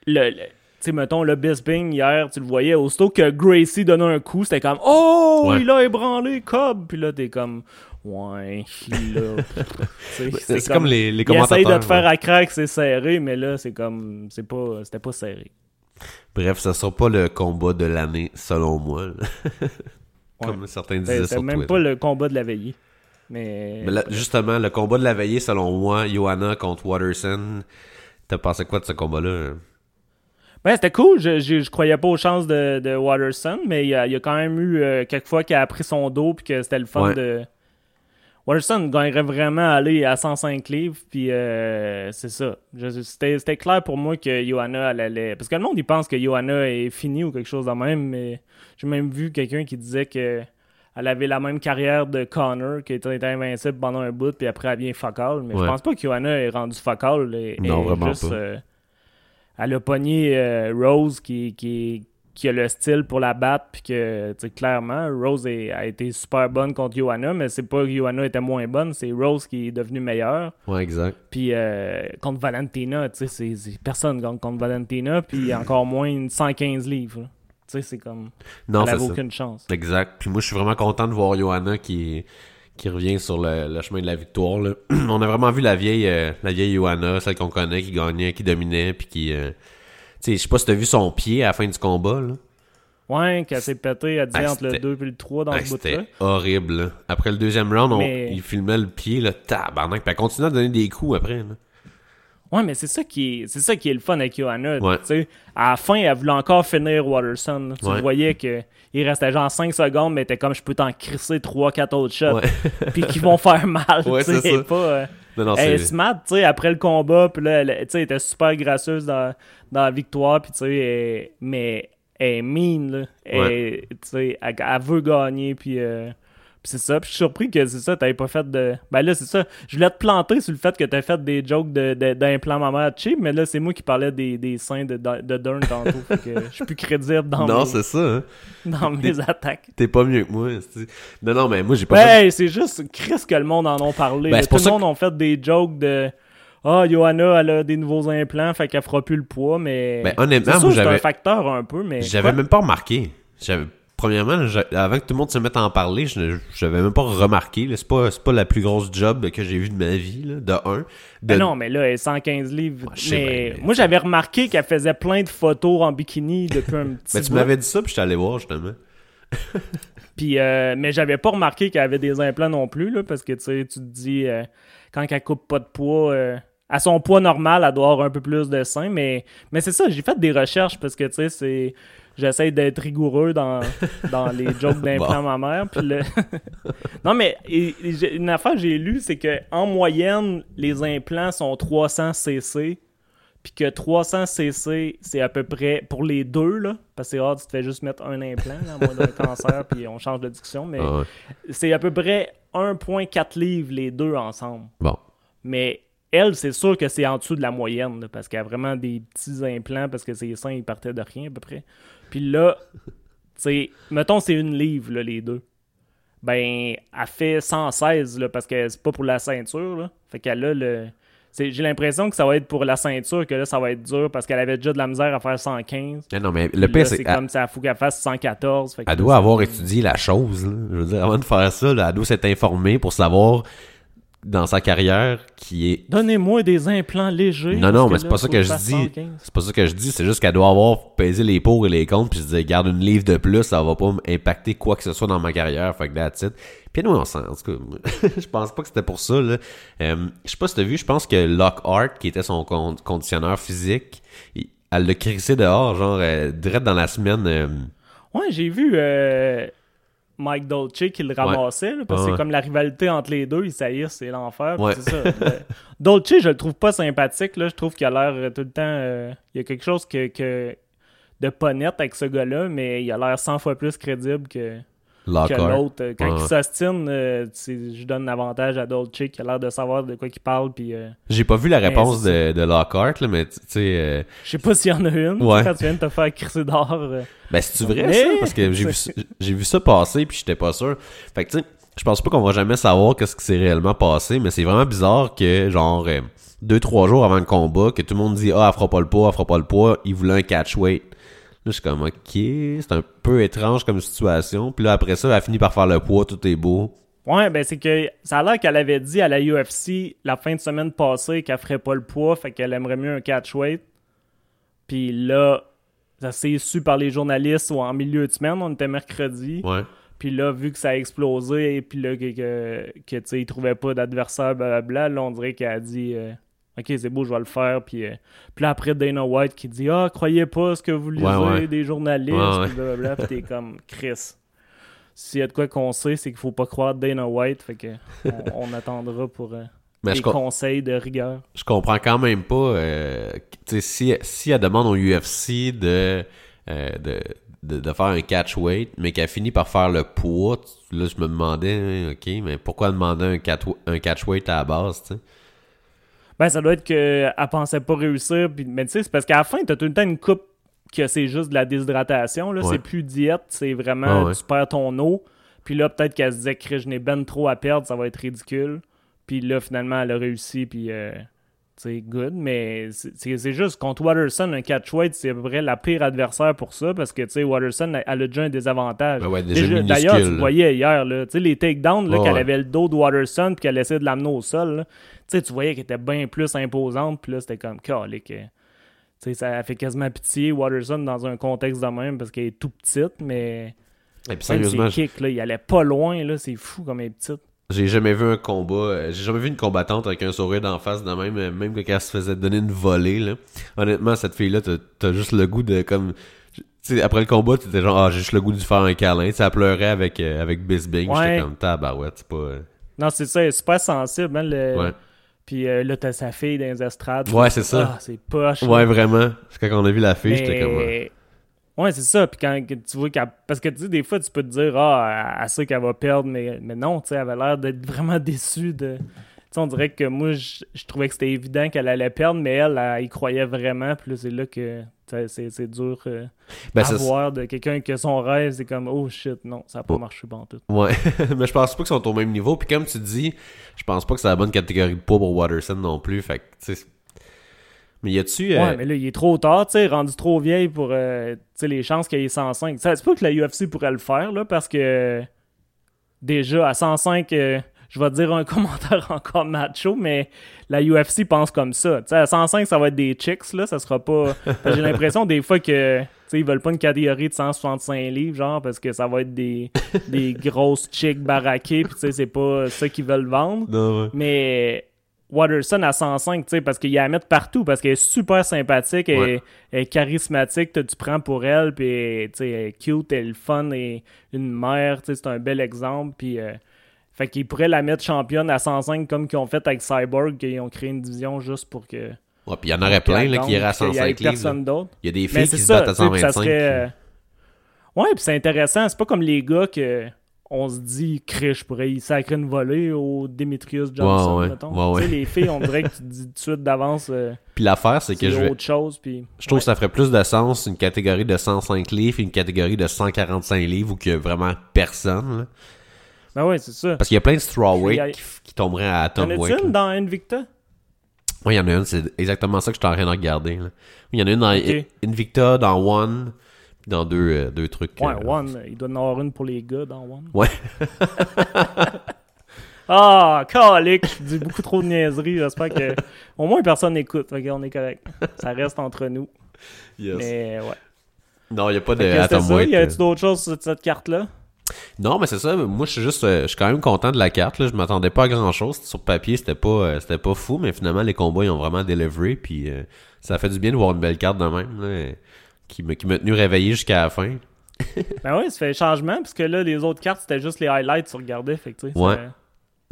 le, le- tu sais, mettons le Bisping hier, tu le voyais, aussitôt que Gracie donnait un coup, c'était comme Oh, Ouais. il a ébranlé Cobb. Puis là, t'es comme Ouais, il a. Sais, C'est comme, les, les Il commentateurs. essaye de te faire ouais. à crack, c'est serré, mais là, c'est comme. c'est pas C'était pas serré. Bref, ça sera pas le combat de l'année, selon moi. Comme certains disaient C'est sur même Twitter. pas le combat de la veillée. Mais. Mais là, justement, le combat de la veillée, selon moi, Johanna contre Watterson. T'as pensé quoi de ce combat-là? Ben, c'était cool. Je, je, je croyais pas aux chances de, de Watterson, mais il y a, il y a quand même eu euh, quelques fois qu'il a pris son dos puis que c'était le fun Ouais. de. Watterson gagnerait vraiment à aller à 105 livres, puis euh, c'est ça. Je- C'était c'était clair pour moi que Johanna, elle allait. Parce que le monde, il pense que Johanna est finie ou quelque chose de même, mais j'ai même vu quelqu'un qui disait que elle avait la même carrière de Connor, qui était invincible pendant un bout, puis après elle vient fuck all. Mais je Ouais. pense pas que Johanna est rendue. Elle- Non, elle vraiment juste, pas. euh, elle a pogné euh, Rose qui, qui, qui a le style pour la battre, puis que, clairement, Rose est- a été super bonne contre Johanna, mais c'est pas que Johanna était moins bonne, c'est Rose qui est devenue meilleure. Ouais, exact. Puis euh, contre Valentina, tu sais, personne gagne contre Valentina, puis encore moins une 115 livres. là. Tu sais, c'est comme. Non, elle c'est avait ça. aucune chance. Exact. Puis moi, je suis vraiment content de voir Johanna qui, qui revient sur le, le chemin de la victoire. là. On a vraiment vu la vieille, euh, la vieille Johanna, celle qu'on connaît, qui gagnait, qui dominait, puis qui... euh, Tu sais, je sais pas si t'as vu son pied à la fin du combat, là. Ouais, qu'elle s'est pété, elle disait Ah, entre le c'était- 2 et le 3 dans Ah, ce bout-là. Horrible, là. Après le deuxième round, on- Mais- il filmait le pied, là, tabarnak, puis elle continuait à donner des coups après, là. Ouais, mais c'est ça qui est, c'est ça qui est le fun avec Johanna. Ouais. À la fin, elle voulait encore finir Watterson. là. Tu Ouais. voyais que il restait genre 5 secondes, mais t'es comme je peux t'en crisser 3-4 autres shots. Puis qui vont faire mal. Ouais, tu sais, c'est. Pas, euh, Non, non, elle est c'est... smart, tu sais, après le combat, puis là, elle, tu sais, elle était super gracieuse dans, dans la victoire, puis tu sais, mais elle est mean, là. Elle, tu sais, elle, elle veut gagner, puis euh, c'est ça. Puis je suis surpris que c'est ça, t'avais pas fait de... Ben là, c'est ça. Je voulais te planter sur le fait que t'as fait des jokes de, de, d'implant mammaire cheap, mais là, c'est moi qui parlais des, des seins de, de Dern tantôt, fait que je suis plus crédible dans, Non, mes, c'est ça, hein. dans mes attaques. T'es pas mieux que moi, Non, non, mais moi, j'ai pas... Ben, fait- c'est juste Chris que le monde en a parlé. Ben, Tout le monde a fait des jokes de Ah, Johanna, elle a des nouveaux implants, fait qu'elle fera plus le poids, mais. Ben, honnêtement, c'est un facteur un peu, mais. J'avais même pas remarqué. J'avais... Premièrement, avant que tout le monde se mette à en parler, je j'avais même pas remarqué. C'est pas, pas la plus grosse job que j'ai vue de ma vie, là, de un. De... Ben non, mais là, elle est 115 livres. Ouais, sais mais bien, mais- moi, j'avais remarqué qu'elle faisait plein de photos en bikini depuis un petit Ben, tu m'avais dit ça, puis je suis allé voir, justement. Puis, euh, mais j'avais pas remarqué qu'elle avait des implants non plus, là, parce que tu sais, tu te dis, euh, quand elle coupe pas de poids, euh, à son poids normal, elle doit avoir un peu plus de sein, mais, mais c'est ça, j'ai fait des recherches parce que tu sais, c'est. J'essaie d'être rigoureux dans, dans les jokes d'implants mammaires. Puis le... non, mais et- et j'ai- une affaire que j'ai lue, c'est que en moyenne, les implants sont 300 cc. Puis que 300 cc, c'est à peu près pour les deux, là. Parce que c'est rare, tu te fais juste mettre un implant, là, moins d'un cancer, puis on change de discussion. Mais Ah ouais. c'est à peu près 1,4 livres les deux ensemble. Bon. Mais elle, c'est sûr que c'est en dessous de la moyenne, là, parce qu'elle a vraiment des petits implants, parce que ses seins, ils partaient de rien à peu près. Puis là, tu sais, mettons, c'est une livre, là, les deux. Ben, elle fait 116, là, parce que c'est pas pour la ceinture, là. Fait qu'elle a le. J'ai l'impression que ça va être pour la ceinture, que là, ça va être dur, parce qu'elle avait déjà de la misère à faire 115. Mais non, mais le pire, c'est comme ça, faut qu'elle fasse 114. fait que elle doit avoir étudié la chose. Là. Je veux dire, avant de faire ça, là, elle doit s'être informée pour savoir dans sa carrière qui est Donnez-moi des implants légers. Non, non, mais c'est là, pas ça que je dis. 115. C'est pas ça que je dis, c'est juste qu'elle doit avoir pesé les pour et les contre, puis se dire, garde une livre de plus, ça va pas impacter quoi que ce soit dans ma carrière, fait que that's it. Puis nous, on s'en, en tout cas, je pense pas que c'était pour ça, là. Euh, je sais pas si t'as vu, je pense que Lockhart, qui était son con- conditionneur physique, elle l'a crissé dehors, genre, euh, direct dans la semaine, euh, Ouais, j'ai vu euh, Mike Dolce qui le ramassait, là, parce que Ouais. c'est comme la rivalité entre les deux, ils saillissent, c'est l'enfer. Ouais. C'est ça. Dolce, je le trouve pas sympathique, là. je trouve qu'il a l'air euh, tout le temps. euh, il y a quelque chose que, que- de pas net avec ce gars-là, mais il a l'air 100 fois plus crédible que. Lockhart. l'autre. Euh, Quand Ouais. ils s'ostinent, euh, je donne l'avantage à Dolce qui a l'air de savoir de quoi il parle. Puis euh, J'ai pas vu la Ben, réponse de, de Lockhart, là, mais tu sais... euh, je sais pas s'il y en a une. Ouais. Quand tu viens de te faire crisser dehors. euh, Ben, c'est-tu vrai, Mais- ça? Parce que j'ai vu, vu ça passer, puis j'étais pas sûr. Fait que, tu sais, je pense pas qu'on va jamais savoir qu'est-ce qui s'est réellement passé, mais c'est vraiment bizarre que, genre, deux, trois jours avant le combat, que tout le monde dit « Ah, elle fera pas le poids, elle fera pas le poids. » Il voulait un catch weight. Là, je suis comme « Ok, c'est un peu étrange comme situation. » Puis là, après ça, elle a fini par faire le poids, tout est beau. Ouais, ben c'est que ça a l'air qu'elle avait dit à la UFC la fin de semaine passée qu'elle ferait pas le poids, fait qu'elle aimerait mieux un catchweight. Puis là, ça s'est su par les journalistes ou en milieu de semaine, on était mercredi. Ouais. Puis là, vu que ça a explosé et puis là, que, que, que, tu sais, il trouvait pas d'adversaire, blablabla, là, on dirait qu'elle a dit euh, Ok, c'est beau, je vais le faire. Puis, euh, puis là, après, Dana White qui dit Ah, croyez pas ce que vous lisez Ouais, ouais. des journalistes, Ouais, blablabla. Puis t'es comme Chris. S'il y a de quoi qu'on sait, c'est qu'il faut pas croire Dana White. Fait que on, on attendra pour euh, Mais des conseils de rigueur. je comprends quand même pas, euh, tu sais, si, si elle demande au UFC de, euh, de, de, de faire un catch weight, mais qu'elle finit par faire le poids, là, je me demandais, hein, ok, mais pourquoi demander un, cat, un catch weight à la base, tu sais? Ben, ça doit être qu'elle pensait pas réussir. Puis, mais tu sais, c'est parce qu'à la fin, t'as tout le temps une coupe que c'est juste de la déshydratation. Là. Ouais. C'est plus diète, c'est vraiment Ah ouais. tu perds ton eau. Puis là, peut-être qu'elle se disait que je n'ai ben trop à perdre, ça va être ridicule. Puis là, finalement, elle a réussi. Puis, euh, sais, good. Mais c'est- c'est c'est juste contre Watterson, un catchweight, c'est à peu près la pire adversaire pour ça. Parce que, tu sais, Watterson, elle elle a déjà un désavantage. Ben ouais, D'ailleurs, tu voyais hier, là, tu sais, les takedowns, qu'elle ouais. avait le dos de Watterson, puis qu'elle essayait de l'amener au sol, tu sais, tu voyais qu'elle était bien plus imposante, puis là, c'était comme, calique. Tu sais, ça fait quasiment pitié, Watterson, dans un contexte de même, parce qu'elle est tout petite, mais Et puis sérieusement, ses kicks, là, il allait pas loin, là, c'est fou comme elle est petite. J'ai jamais vu un combat, euh, j'ai jamais vu une combattante avec un sourire d'en face de même, euh, même que quand elle se faisait donner une volée, là. Honnêtement, cette fille-là, t'as- t'as juste le goût de, comme, tu sais, après le combat, t'étais genre, ah, j'ai juste le goût de faire un câlin, elle pleurait avec, euh, avec Bisbing, Ouais. j'étais comme, tabarouette, c'est pas... euh, Non, c'est ça, elle est super sensible, hein, le... Ouais. Puis euh, là, t'as sa fille dans les estrades. Ouais, c'est ça. Ah, c'est poche. Ouais, vraiment. C'est quand on a vu la fille, j'étais comme. Ouais, c'est ça. Puis quand tu vois qu'elle. Parce que tu sais, des fois, tu peux te dire, ah, elle- sait qu'elle va perdre, mais, mais non, tu sais, elle avait l'air d'être vraiment déçue de. Tu sais, on dirait que moi, je, je trouvais que c'était évident qu'elle allait perdre, mais elle, elle, y croyait vraiment. Puis là, c'est là que c'est dur euh, Ben, à voir de quelqu'un que son rêve, c'est comme, oh shit, non, ça n'a pas Oh. marché bon tout. Ouais, mais je pense pas qu'ils sont au même niveau. Puis comme tu dis, je pense pas que c'est la bonne catégorie de poids pour Watterson non plus. Fait que, tu sais. Mais y a-tu. euh, Ouais, mais là, il est trop tard, tu sais, rendu trop vieille pour euh, les chances qu'il ait 105. Ça, c'est pas que la UFC pourrait le faire, là, parce que déjà, à 105, euh, je vais te dire un commentaire encore macho, mais la UFC pense comme ça. Tu sais, à 105, ça va être des chicks, là, ça sera pas... J'ai l'impression des fois que, tu sais, ils veulent pas une catégorie de 165 livres, genre, parce que ça va être des, des grosses chicks baraquées, puis tu sais, c'est pas ça qu'ils veulent vendre. Non, ouais. Mais Watterson à 105, tu sais, parce qu'il y a à mettre partout, parce qu'elle est super sympathique, elle, Ouais. elle est charismatique, tu prends pour elle, puis tu sais, elle est cute, elle est le fun, et une mère, tu sais, c'est un bel exemple, puis... euh, fait qu'ils pourraient la mettre championne à 105 comme qu'ils ont fait avec Cyborg, qu'ils ont créé une division juste pour que... Ouais, puis il y en aurait plein là, qui iraient à qu'il y ait 105 livres. là. personne d'autre. Il y a des filles qui se battent à tu sais, puis ça 125. serait... puis- euh, Ouais, puis c'est intéressant. C'est pas comme les gars que on se dit, Chris, je pourrais y sacrer une volée au Demetrius Johnson, Ouais, ouais. mettons. Ouais, Tu sais, les filles, on dirait que tu te dis tout de suite d'avance, euh, Puis l'affaire, c'est que je vais. autre chose. Puis... Je trouve que ça ferait plus de sens une catégorie de 105 livres et une catégorie de 145 livres où qu'il y a vraiment personne. là. Ben ouais, c'est ça. Parce qu'il y a plein de strawweight Il y a- qui, qui tomberaient à Tom a-tu weight. une là. dans Invicta? Oui, il y en a une, c'est exactement ça que je suis en train de regarder. Il y en a une dans Ok. Invicta, dans One, dans deux, euh, deux trucs. Ouais, euh, One. Il doit en avoir une pour les gars dans One. Ouais. Ah, calique, je dis beaucoup trop de niaiseries. J'espère que au moins personne n'écoute. Qu'on est correct. Ça reste entre nous. Yes. Mais ouais. Non, il n'y a pas de Atom ça. Y euh. a-tu d'autres choses sur cette carte-là? Non, mais c'est ça. Moi, je suis juste, euh, je suis quand même content de la carte. Là. Je m'attendais pas à grand chose. Sur papier, c'était pas, euh, c'était pas fou, mais finalement, les combats, ils ont vraiment délivré. Puis euh, ça fait du bien de voir une belle carte de même, là, euh, qui me, qui m'a tenu réveillé jusqu'à la fin. Ben oui, ça fait changement, parce que là, les autres cartes, c'était juste les highlights, tu regardais, fait que, Ouais. ça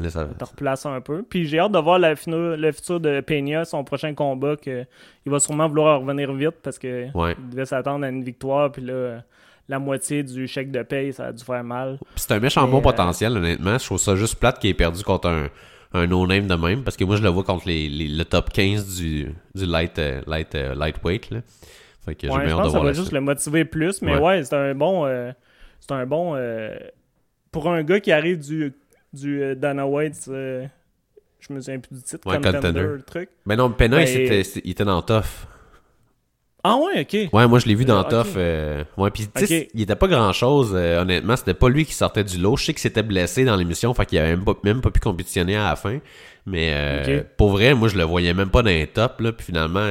Là, ça, te replace un peu. Puis j'ai hâte de voir la finu- le futur de Peña, son prochain combat, que il va sûrement vouloir revenir vite, parce que Ouais. il devait s'attendre à une victoire, puis là, la moitié du chèque de paye, ça a dû faire mal. Puis c'est un méchant bon euh, potentiel, honnêtement. Je trouve ça juste plate qu'il ait perdu contre un, un no-name de même. Parce que moi, je le vois contre les, les- le top 15 du, du light, euh, light, euh, lightweight. Là. Fait que j'ai Ouais, bien je hâte pense de que ça va juste suite. le motiver plus, mais Ouais. ouais, c'est un bon. euh, c'est un bon. euh, pour un gars qui arrive du, du euh, Dana White, euh, je me souviens plus du titre, Ouais, contender, Contender. le truc. Mais non, Pena, il, Ben, c'est- il était dans Tough. Ah ouais, ok. Ouais, moi, je l'ai vu dans euh, Ouais, puis il était pas grand-chose, euh, honnêtement. C'était pas lui qui sortait du lot. Je sais qu'il s'était blessé dans l'émission, fait qu'il avait même pas, même pas pu compétitionner à la fin. Mais euh, pour vrai, moi, je le voyais même pas dans les tops, là. Puis finalement...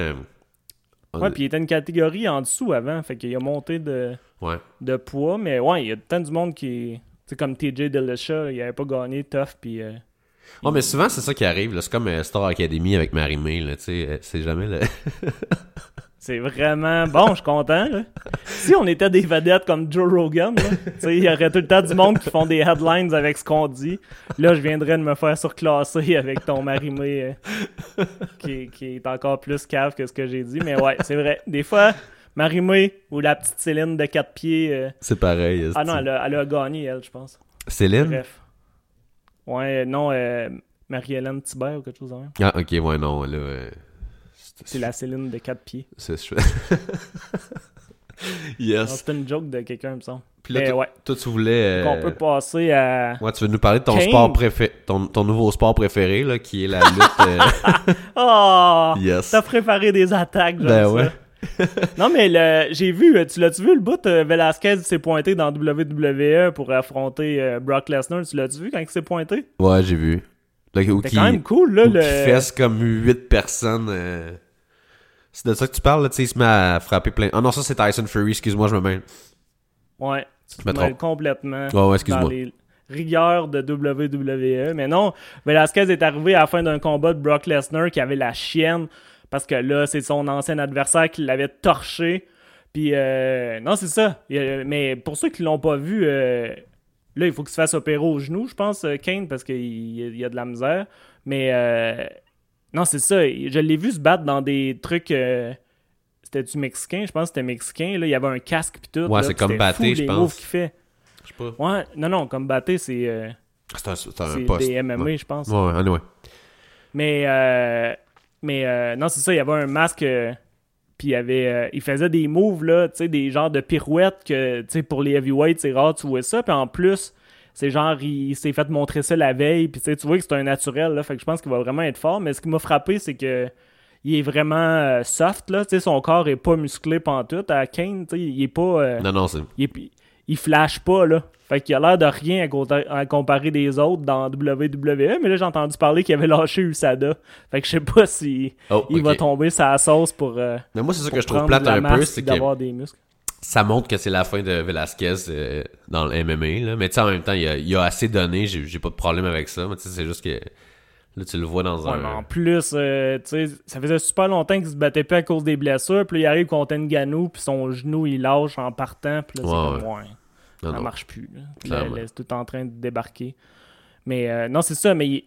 Ouais, puis il était une catégorie en dessous avant, fait qu'il a monté de, ouais. de poids, mais ouais, il y a tant du monde qui. Tu sais, comme TJ Dillashaw, il avait pas gagné tough, puis. euh, Ouais, mais souvent, c'est ça qui arrive. là. C'est comme euh, Star Academy avec Marie-May, là. Tu sais, euh, c'est jamais le... C'est vraiment bon, je suis content. Là. Si on était des vedettes comme Joe Rogan, là, tu sais, il y aurait tout le temps du monde qui font des headlines avec ce qu'on dit. Là, je viendrais de me faire surclasser avec ton marimé euh, qui, qui est encore plus cave que ce que j'ai dit. Mais ouais, c'est vrai. Des fois, marimé ou la petite Céline de quatre pieds. euh, C'est pareil. Ah non, elle a, elle a gagné, elle, je pense. Céline? Bref. Ouais, euh, non, euh, Marie-Hélène Thibert ou quelque chose de même. Ah, ok, ouais, non, là... C'est la Céline de quatre pieds. c'est- je- Non, yes. C'était une joke de quelqu'un, me semble. Puis là, Mais toi, ouais, toi, tu voulais... euh, on peut passer à... Ouais, tu veux nous parler de ton sport préféré, ton, ton nouveau sport préféré, là, qui est la lutte. euh, Oh! yes. T'as préparé des attaques, j'aime Ben ça. ouais. non, mais le- j'ai vu, tu l'as-tu vu le bout? euh, Velasquez s'est pointé dans WWE pour affronter euh, Brock Lesnar. Tu l'as-tu vu quand il s'est pointé? Ouais, j'ai vu. Qui, quand même cool, là. Le... qui fesse comme 8 personnes. euh. C'est de ça que tu parles, là, tu sais, il se met à frapper plein. Ah non, ça c'est Tyson Fury, excuse-moi, je me mêle. Ouais, tu Je me complètement Ouais, ouais, excuse-moi. dans les rigueurs de WWE. Mais non, Velasquez est arrivé à la fin d'un combat de Brock Lesnar qui avait la chienne parce que là, c'est son ancien adversaire qui l'avait torché. Puis, euh, non, c'est ça. Mais pour ceux qui l'ont pas vu, euh, là, il faut qu'il se fasse opérer au genou, je pense, euh, Kane, parce qu'il il y a de la misère. Mais, euh, non, c'est ça. Je l'ai vu se battre dans des trucs. euh, C'était-tu mexicain? Je pense que c'était mexicain. Là, il y avait un casque pis tout. Ouais, c'est puis comme c'était Batté, je pense. qu'il fait. Je sais pas. Ouais, non, non, comme batté, c'est euh, C'est un, c'est un c'est poste. des MMA, Ouais, je pense. ouais, anyway. Mais, euh, mais euh, non, c'est ça, il y avait un masque, euh, puis il, y avait, euh, il faisait des moves, là, tu sais, des genres de pirouettes que, tu sais, pour les heavyweights, c'est rare, tu vois ça. Puis en plus, c'est genre, il, il s'est fait montrer ça la veille, puis tu vois que c'est un naturel, là, fait que je pense qu'il va vraiment être fort. Mais ce qui m'a frappé, c'est que il est vraiment euh, soft, là, tu sais, son corps est pas musclé pantoute. À Kane, tu sais, il est pas... euh, Non, non, c'est. il, est- il flash pas, là. Fait qu'il a l'air de rien à, comparer des autres dans WWE, mais là, j'ai entendu parler qu'il avait lâché USADA. Fait que je sais pas si Oh, il va tomber sa sauce pour, euh, Mais moi, c'est ça que je trouve plate un peu, c'est d'avoir des muscles. Ça montre que c'est la fin de Velasquez euh, dans le MMA, là. Mais tu sais, en même temps, il a, il a assez donné, j'ai pas de problème avec ça. Mais tu sais, c'est juste que. Là, tu le vois dans Ouais, mais en un. plus, euh, tu sais, ça faisait super longtemps qu'il se battait pas à cause des blessures, puis là, il arrive contre Ngannou, puis son genou, il lâche en partant, puis là, c'est Ouais, comme, ouais. Non, ça non. marche plus. Là. Là, c'est tout en train de débarquer. Mais euh, non, c'est ça, mais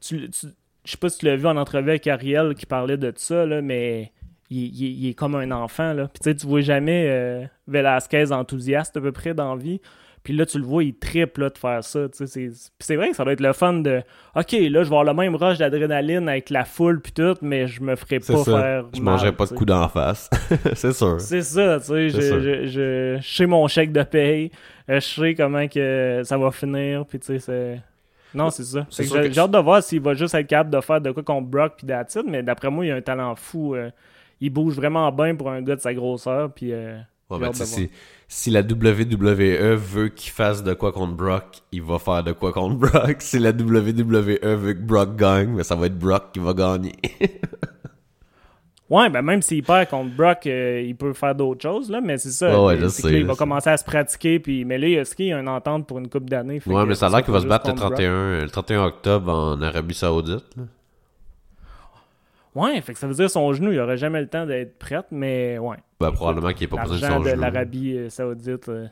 tu, tu- je sais pas si tu l'as vu en entrevue avec Ariel qui parlait de ça, là, mais il, il- il est comme un enfant. Là. Puis tu sais, tu vois jamais euh, Velasquez enthousiaste à peu près dans la vie. Puis là, tu le vois, il triple là, de faire ça. C'est vrai que ça doit être le fun de OK, là, je vais avoir le même rush d'adrénaline avec la foule puis tout, mais je me ferai pas ça. faire. Je mal, mangerais pas de coups d'en face. c'est sûr. C'est ça, tu sais, je, je, je, je sais mon chèque de paye, euh, je sais comment que ça va finir, puis tu sais, c'est... Non, c'est ça. J'ai hâte de voir s'il va juste être capable de faire de quoi contre Brock puis it, mais d'après moi, il a un talent fou. euh, il bouge vraiment bien pour un gars de sa grosseur, puis... euh, Ouais, mais sais, si, si la WWE veut qu'il fasse de quoi contre Brock, il va faire de quoi contre Brock. Si la WWE veut que Brock gagne, mais ça va être Brock qui va gagner. Ouais, ben même s'il perd contre Brock, euh, il peut faire d'autres choses, là, mais c'est ça. Ouais, sais, là, il va commencer à se pratiquer, puis... mais là, il y a une entente pour une coupe d'années. ouais, mais ça a l'air qu'il va se battre le juste contre 31, le 31 octobre en Arabie Saoudite. là. Ouais, fait que ça veut dire son genou, il aurait jamais le temps d'être prêt, mais ouais. Ben, probablement qu'il n'est pas besoin de son de l'Arabie euh, Saoudite, euh,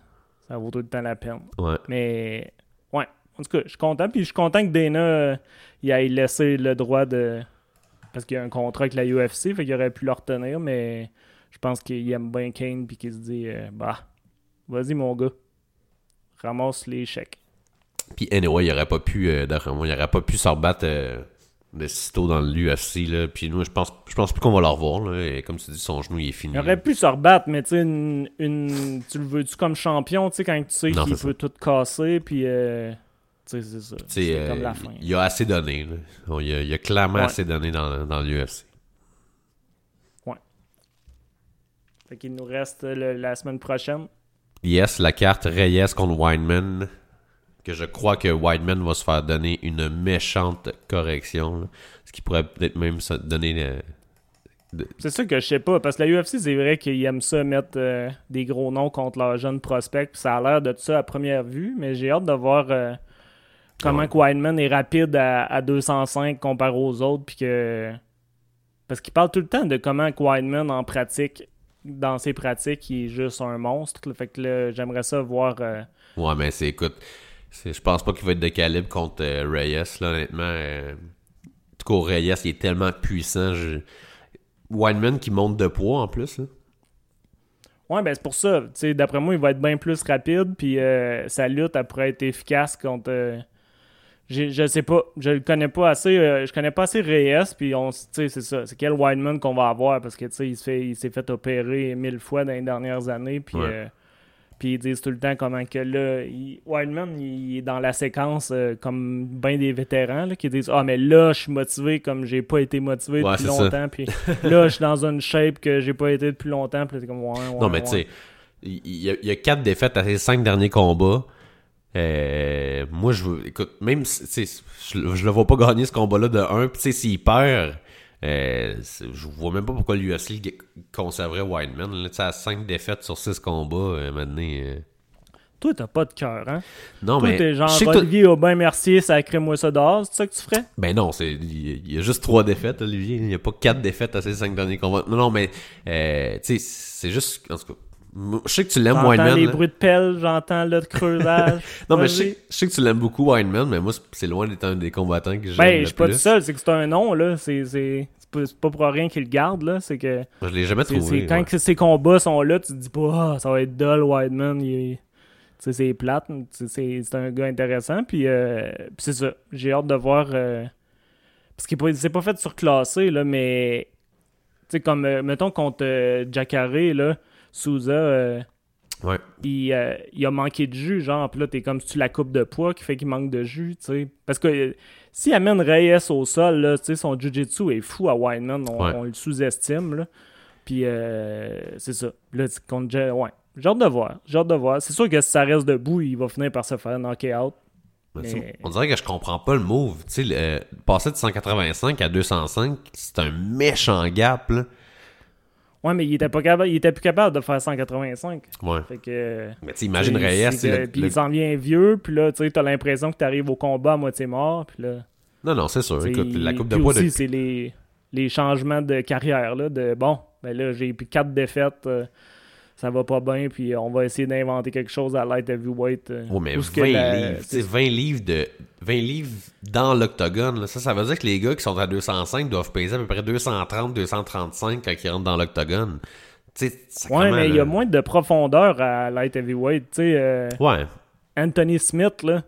ça vaut tout le temps la peine. Ouais. Mais ouais, en tout cas, je suis content. Puis je suis content que Dana euh, il ait laissé le droit de. Parce qu'il y a un contrat avec la UFC, fait qu'il aurait pu le retenir, mais je pense qu'il aime bien Kane puis qu'il se dit euh, bah, Vas-y, mon gars. Ramasse les chèques. Puis anyway, il aurait pas pu, euh, d'après moi, il aurait pas pu se rebattre euh, de sitôt dans l'UFC. Puis nous, je pense, je pense plus qu'on va le revoir, là. Et comme tu dis, son genou, il est fini. Il aurait pu se rebattre, mais une, une- tu le veux-tu comme champion, quand tu sais qu'il peut tout casser, puis euh, c'est ça. C'est euh, comme la fin. il a assez donné, là. Bon, Il a, il a clairement Ouais. assez donné dans, dans l'UFC. Fait qu'il nous reste le- la semaine prochaine. Yes, la carte Reyes contre Wineman. Que je crois que Wineman va se faire donner une méchante correction. là. Ce qui pourrait peut-être même se donner. euh, C'est ça que je sais pas, parce que la UFC, c'est vrai qu'ils aiment ça mettre euh, des gros noms contre leurs jeunes prospects, puis ça a l'air de ça à première vue, mais j'ai hâte de voir euh, comment Ouais. Wineman est rapide à, à 205 comparé aux autres, puis que... Parce qu'il parle tout le temps de comment que Wineman, en pratique, dans ses pratiques, il est juste un monstre. Fait que là, j'aimerais ça voir... euh, Ouais, mais c'est, écoute, je pense pas qu'il va être de calibre contre euh, Reyes, là, honnêtement. euh. en tout cas, Reyes, il est tellement puissant. Je... Wineman qui monte de poids en plus. Là. Ouais, ben c'est pour ça. D'après moi, il va être bien plus rapide, puis euh, sa lutte, elle pourrait être efficace contre. je sais pas, je le connais pas assez. je connais pas assez Reyes, puis on, c'est ça. C'est quel Wildman qu'on va avoir, parce que tu sais, il se fait- il s'est fait opérer mille fois dans les dernières années, puis. Ouais. Puis ils disent tout le temps comment que là, il- Wildman, il est dans la séquence euh, comme bien des vétérans là, qui disent Ah, mais là, je suis motivé comme j'ai pas été motivé Ouais, depuis longtemps. Puis là, je suis dans une shape que j'ai pas été depuis longtemps. Puis comme Ouais, ouais. non, mais tu sais, il, y a, il y a quatre défaites à ses cinq derniers combats. Euh, moi, je veux. Écoute, même si je, je le vois pas gagner ce combat-là de 1. Puis, tu sais, s'il perd, euh, je vois même pas pourquoi l'UFC conserverait Wineman. Là, à 5 défaites sur 6 combats, euh, maintenant. euh, Toi, t'as pas de cœur, hein? Non, Toi, mais. t'es genre Olivier Aubin Mercier, sacré-moi ça dehors, c'est ça que tu ferais? Ben non, c'est il y a juste trois défaites, Olivier. Il n'y a pas quatre défaites à ces cinq derniers combats. Non, non, mais euh, tu sais, c'est juste. En tout cas, je sais que tu l'aimes, J'entends Wineman. les là. bruits de pelle, j'entends le creusage. Non, mais je sais, je sais que tu l'aimes beaucoup, Wineman, mais moi, c'est- loin d'être un des combattants que j'aime Ben, le je suis pas tout seul, c'est que c'est un nom, là. C'est pas, pour rien qu'il le garde, là. C'est que. Je l'ai jamais trouvé. c'est quand ouais. que ces combats sont là, tu te dis pas, ah, ça va être dull. Il sais, c'est plate. C'est un gars intéressant. Puis, euh, puis c'est ça. J'ai hâte de voir. euh, parce qu'il s'est pas fait surclasser, là, mais. Tu sais, comme, euh, mettons, contre euh, Jacare, là, Souza. euh, Ouais. il, euh, il a manqué de jus, genre, puis là, t'es comme si tu la coupe de poids qui fait qu'il manque de jus, tu sais? Parce que euh, s'il amène Reyes au sol, là, tu sais, son jujitsu est fou à Wineman, on, Ouais. on le sous-estime, là. Puis euh, c'est ça. Là, contre ouais. J'ai hâte de voir, j'ai hâte de voir. C'est sûr que si ça reste debout, il va finir par se faire knocker out. Mais On dirait que je comprends pas le move. Tu sais, passer de 185 à 205, c'est un méchant gap, là. Ouais, mais il était, pas capable, il était plus capable de faire 185. Ouais. Fait que... Mais tu sais, imagine tu sais, Reyes, tu le- Puis il s'en vient vieux, puis là, tu sais, t'as l'impression que t'arrives au combat à moitié mort, puis là... Non, non, c'est sûr. Écoute, la coupe de poids aussi, de. c'est les, les changements de carrière. Là, de bon, ben là, j'ai plus quatre défaites, euh, ça va pas bien, puis on va essayer d'inventer quelque chose à light heavyweight. euh, Oh, mais où 20 ce que la- livres. tu sais, 20 livres de. 20 livres dans l'octogone. Ça, ça veut dire que les gars qui sont à 205 doivent peser à peu près 230, 235 quand ils rentrent dans l'octogone. Sacrément, mais il y a moins de profondeur à light heavyweight. Tu sais, euh, Ouais. Anthony Smith, là,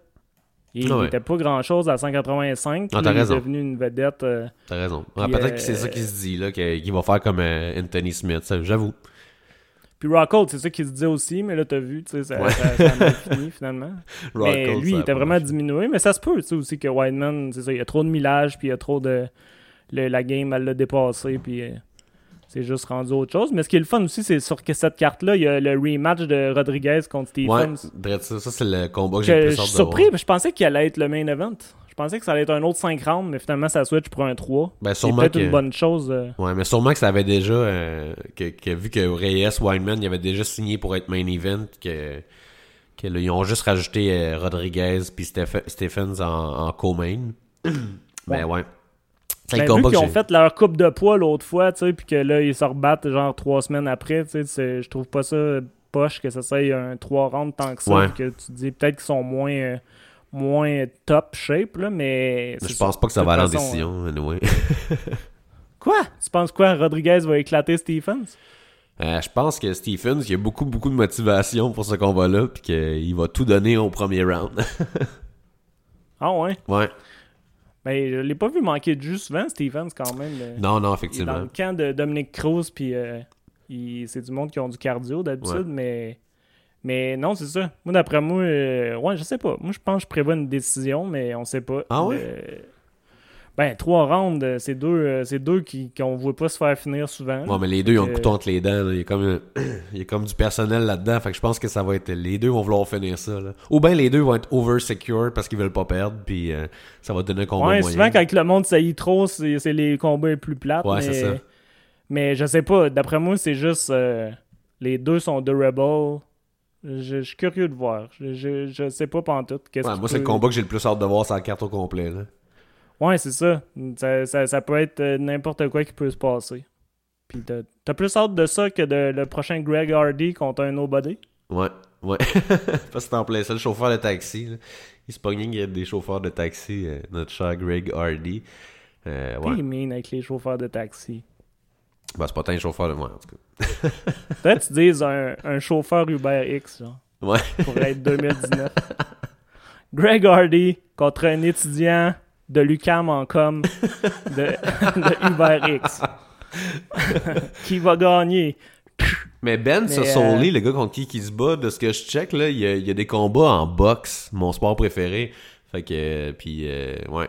il, Ah ouais. il était pas grand chose à 185. Ah, puis t'as il est devenu une vedette. euh, T'as raison. Puis, Peut-être euh, que c'est ça qui se dit, là, qu'il va faire comme euh, Anthony Smith, j'avoue. Puis Rockhold, c'est ça qu'il se dit aussi, mais là, t'as vu, tu sais, ça, Ouais. ça, ça fini finalement. mais lui, il était vraiment diminué. Mais ça se peut, tu sais, aussi que Wideman, c'est ça, il y a trop de millage, puis il y a trop de. le- la game, elle l'a dépassé, puis euh, c'est juste rendu autre chose. Mais ce qui est le fun aussi, c'est sur que cette carte-là, il y a le rematch de Rodriguez contre Ouais, Stephens. drette ça, c'est le combat que Que j'ai le je plus suis surpris, je pensais qu'il allait être le main event. Je pensais que ça allait être un autre 5 rounds, mais finalement, ça switch pour un 3. Ben, C'est peut-être que... une bonne chose. euh. Ouais, mais sûrement que ça avait déjà... euh, que, que vu que Reyes, Wineman, il avait déjà signé pour être main event, que, que là, ils ont juste rajouté euh, Rodriguez puis Steph- Stephens en, en co-main. ben ouais. C'est Ben, vu qu'ils ont fait leur coupe de poids l'autre fois, tu sais, puis que là, ils se rebattent genre trois semaines après, tu sais, je trouve pas ça poche que ça soit un 3 rounds tant que ça, Ouais. que tu te dis peut-être qu'ils sont moins, euh, moins top shape, là, mais... Je pense ça. pas que ça va aller en décision, anyway. Quoi? Tu penses quoi? Rodriguez va éclater Stephens? Euh, je pense que Stephens, il a beaucoup, beaucoup de motivation pour ce combat-là, puis qu'il va tout donner au premier round. Ah ouais? ouais. Ben, je l'ai pas vu manquer de jus souvent, Stephens, quand même. Euh, Non, non, il est dans effectivement. le camp de Dominic Cruz, puis euh, il- c'est du monde qui ont du cardio d'habitude, Ouais. mais... Mais non, c'est ça. Moi, d'après moi, euh, ouais, je sais pas. Moi, je pense que je prévois une décision, mais on sait pas. Ah ouais? Euh, ben, trois rounds, euh, c'est deux, euh, c'est deux qui qu'on voit pas se faire finir souvent. Ouais, mais les deux, ils ont le couteau entre les dents. là. Il, y a comme, il y a comme du personnel là-dedans. Fait que je pense que ça va être. Les deux vont vouloir finir ça. Là. Ou bien les deux vont être over-secure parce qu'ils veulent pas perdre. Puis ça va donner un combat Ouais, moyen. souvent quand le monde saillit trop, c'est les combats les plus plates. Ouais, mais, c'est ça. Mais je sais pas, d'après moi, c'est juste les deux sont durable. Je, je suis curieux de voir. Je, je, je sais pas pantoute. Ouais, moi, c'est le combat que j'ai le plus hâte de voir sur la carte au complet. Là. Ouais, c'est ça. Ça, ça. ça peut être euh, n'importe quoi qui peut se passer. Puis t'as plus hâte de ça que de le prochain Greg Hardy contre un nobody? Ouais, ouais. Parce que t'en plein ça, le chauffeur de taxi. Là. Il se pognait qu'il y a des chauffeurs de taxi, euh, notre cher Greg Hardy. Euh, ouais. Il mine avec les chauffeurs de taxi. Ben, c'est pas tant un chauffeur de moi, en tout cas. Peut-être tu dises un, un chauffeur Uber X, genre. Ouais. pour être 2019. Greg Hardy contre un étudiant de l'UCAM en com de, de UberX. qui va gagner? Mais Ben Sassoli, euh, le gars contre qui il se bat, de ce que je check, là, il y a, il y a des combats en boxe, mon sport préféré. Fait que, euh, puis, euh, ouais.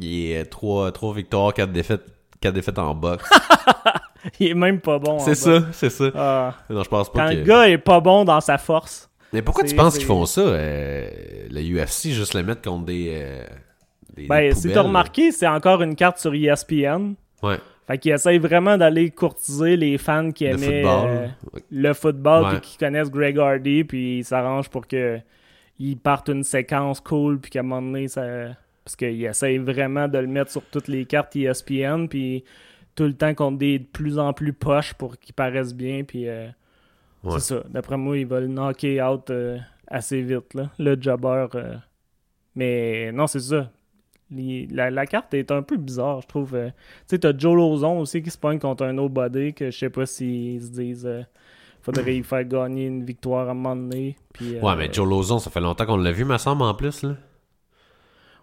Il est 3, victoires, 4 défaites, 4 défaites en boxe. Il est même pas bon. c'est ça, c'est ça. Ah. Non, je pense pas quand que... le gars est pas bon dans sa force. Mais pourquoi tu penses qu'ils font ça, euh, le UFC, juste le mettre contre des... euh, des Ben, des si t'as remarqué, c'est encore une carte sur ESPN. Ouais, Fait qu'il essaye vraiment d'aller courtiser les fans qui le aimaient football. euh, le football Ouais. puis qui connaissent Greg Hardy puis ils s'arrangent pour que ils partent une séquence cool puis qu'à un moment donné ça parce qu'ils essayent vraiment de le mettre sur toutes les cartes ESPN puis tout le temps contre des de plus en plus poches pour qu'ils paraissent bien puis euh, Ouais. c'est ça d'après moi ils veulent knocker out euh, assez vite là, le jobber euh. mais non c'est ça Les- la, la carte est un peu bizarre je trouve tu sais t'as Joe Lozon aussi qui se pogne contre un autre body que je sais pas s'ils se disent euh, faudrait y faire gagner une victoire à un moment donné puis, Ouais, mais Joe Lozon, ça fait longtemps qu'on l'a vu, me semble, en plus, là.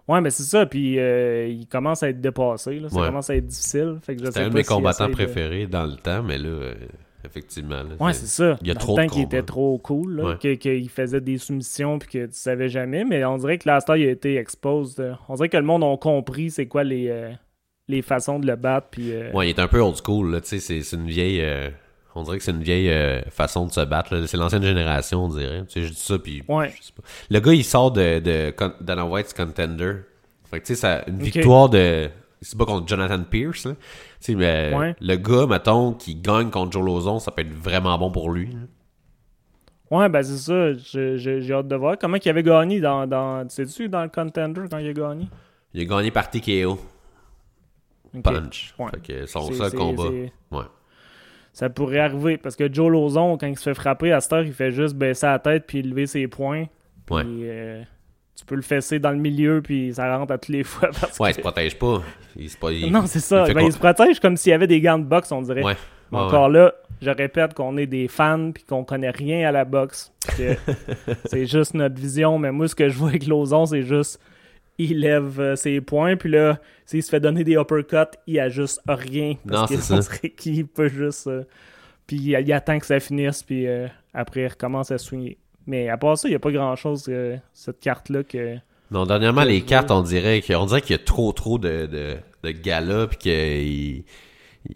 Ouais, mais c'est ça. Puis euh, il commence à être dépassé. Là. Ça Ouais. commence à être difficile. C'était un de mes combattants de- préférés dans le temps, mais là, euh, effectivement. là, Ouais, c'est ça. Il y a Dans trop le de temps qu'il était trop cool, Ouais. qu'il faisait des soumissions puis que tu savais jamais. Mais on dirait que la star il a été exposed. euh. On dirait que le monde a compris c'est quoi les, euh, les façons de le battre. Puis, Ouais, il est un peu old school, c'est une vieille... on dirait que c'est une vieille euh, façon de se battre. C'est l'ancienne génération, on dirait. Tu sais, je dis ça, puis... Ouais. je sais pas. Le gars, il sort de, de Dana White's Contender. Fait que, tu sais, ça- une victoire de... C'est pas contre Jonathan Pierce, là. Tu sais, mais Ouais. le gars, mettons, qui gagne contre Joe Lozon, ça peut être vraiment bon pour lui. là. Ouais, ben c'est ça. J'ai hâte de voir. Comment il avait gagné dans. dans Sais-tu dans le contender quand il a gagné? Il a gagné par TKO. Ok. Punch. Ouais. Fait que son seul combat. Ouais. Ça pourrait arriver parce que Joe Lozon, quand il se fait frapper à cette heure, il fait juste baisser la tête puis lever ses poings. Puis, Ouais. euh, tu peux le fesser dans le milieu puis ça rentre à toutes les fois. Parce Ouais, il se protège pas. Il, se pas il- non, c'est ça. il Ben, il se protège comme s'il y avait des gants de boxe, on dirait. Ouais. Mais encore là, je répète qu'on est des fans puis qu'on connaît rien à la boxe. c'est juste notre vision. Mais moi, ce que je vois avec Lozon, c'est juste il lève euh, ses poings puis là, s'il se fait donner des uppercuts, il ajuste rien. Parce Non, qu'il c'est ça. dirait qu'il peut juste. euh, puis il, il attend que ça finisse puis euh, après il recommence à swinger. Mais à part ça, il n'y a pas grand chose cette carte-là que. Non, dernièrement, les cartes, on dirait qu'il on dirait qu'il y a trop, trop de, de, de galas, puis qu'il...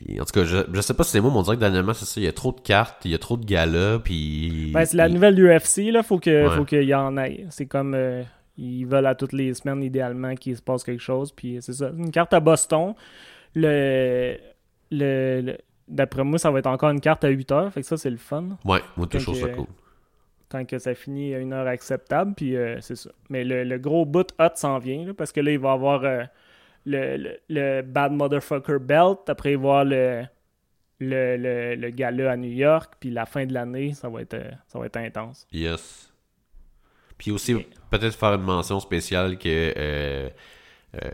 il- En tout cas, je, je sais pas si c'est moi, mais on dirait que dernièrement, c'est ça, il y a trop de cartes, il y a trop de galas, puis... Ben, c'est la nouvelle UFC, là. Faut que, Ouais. faut qu'il y en ait. C'est comme. euh, ils veulent à toutes les semaines, idéalement, qu'il se passe quelque chose. Puis c'est ça. Une carte à Boston. Le. le, le- D'après moi, ça va être encore une carte à 8 heures. Fait que ça, c'est le fun. Ouais, moi, toujours ça cool. Quand que ça finit à une heure acceptable. Puis euh, c'est ça. Mais le, le gros bout hot s'en vient, là, parce que là, il va y avoir euh, le, le, le Bad Motherfucker Belt. Après, il va avoir le. Le, le, le gala à New York, puis la fin de l'année, ça va être euh, ça va être intense. Yes. Puis aussi. Peut-être faire une mention spéciale que... Euh, euh,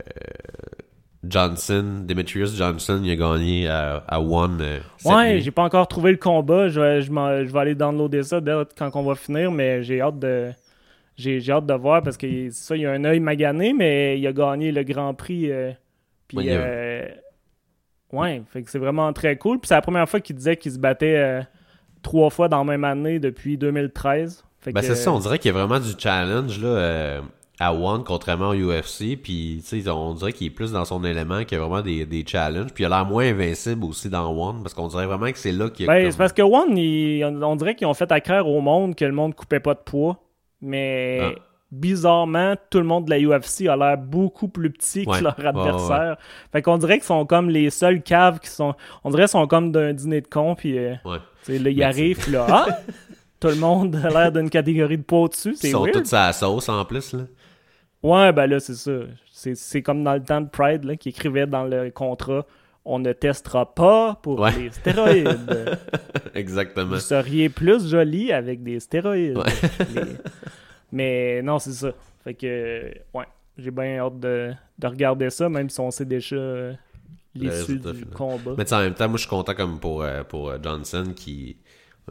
Johnson, Demetrius Johnson, il a gagné à, à One. euh, Ouais, j'ai pas encore trouvé le combat. Je vais, je je vais aller downloader ça dès quand on va finir, mais j'ai hâte de. J'ai hâte de voir parce que c'est ça, il a un œil magané, mais il a gagné le Grand Prix. puis, Ouais, euh, ouais, fait que c'est vraiment très cool. Puis c'est la première fois qu'il disait qu'il se battait trois fois dans la même année depuis 2013. Ben que, c'est ça, on dirait qu'il y a vraiment du challenge là, euh, à One, contrairement au UFC. Puis, on dirait qu'il est plus dans son élément, qu'il y a vraiment des, des challenges. Puis, il a l'air moins invincible aussi dans One, parce qu'on dirait vraiment que c'est là qu'il y a. Ben, comme- c'est parce que One, il- on, dirait qu'ils ont fait accraire au monde que le monde coupait pas de poids. Mais Ah. bizarrement, tout le monde de la UFC a l'air beaucoup plus petit Ouais. que leur Ouais, adversaire. Fait qu'on dirait qu'ils sont comme les seuls caves qui sont. On dirait qu'ils sont comme d'un dîner de con. Puis euh, Ouais. là, ils Mais arrivent. Puis là, ah! Tout le monde a l'air d'une catégorie de poids au-dessus. Ils sont tous à la sauce en plus, là. Ouais, ben là, c'est ça. C'est, c'est comme dans le temps de Pride, là, qui écrivait dans le contrat on ne testera pas pour Ouais. les stéroïdes. Exactement. Vous seriez plus joli avec des stéroïdes. Ouais. Mais, mais non, c'est ça. Fait que, ouais, j'ai bien hâte de, de regarder ça, même si on sait déjà euh, l'issue du final. combat. Mais en même temps, moi, je suis content comme pour, euh, pour euh, Johnson qui.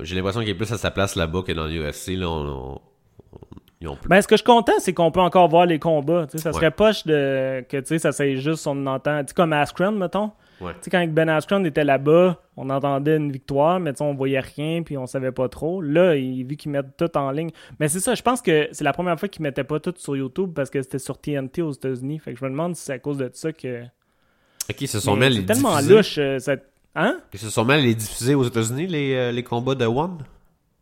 J'ai l'impression qu'il est plus à sa place là-bas que dans l'UFC. Là, on, on-. Ben, ce que je suis content, c'est qu'on peut encore voir les combats. Ça Ouais. serait poche de, que tu sais, ça c'est juste on entend. Tu sais, comme Askren, mettons. Ouais. Tu sais, quand Ben Askren était là-bas, on entendait une victoire, mais tu sais, on voyait rien, puis on savait pas trop. Là, il, vu qu'ils mettent tout en ligne. Mais c'est ça, je pense que c'est la première fois qu'ils mettaient pas tout sur YouTube parce que c'était sur TNT aux États-Unis. Fait que je me demande si c'est à cause de ça que. Ok, se sont Mais mis c'est tellement diffuser. louche. euh, ça- Hein? Sont mis à les diffuser aux États-Unis, les, euh, les combats de One?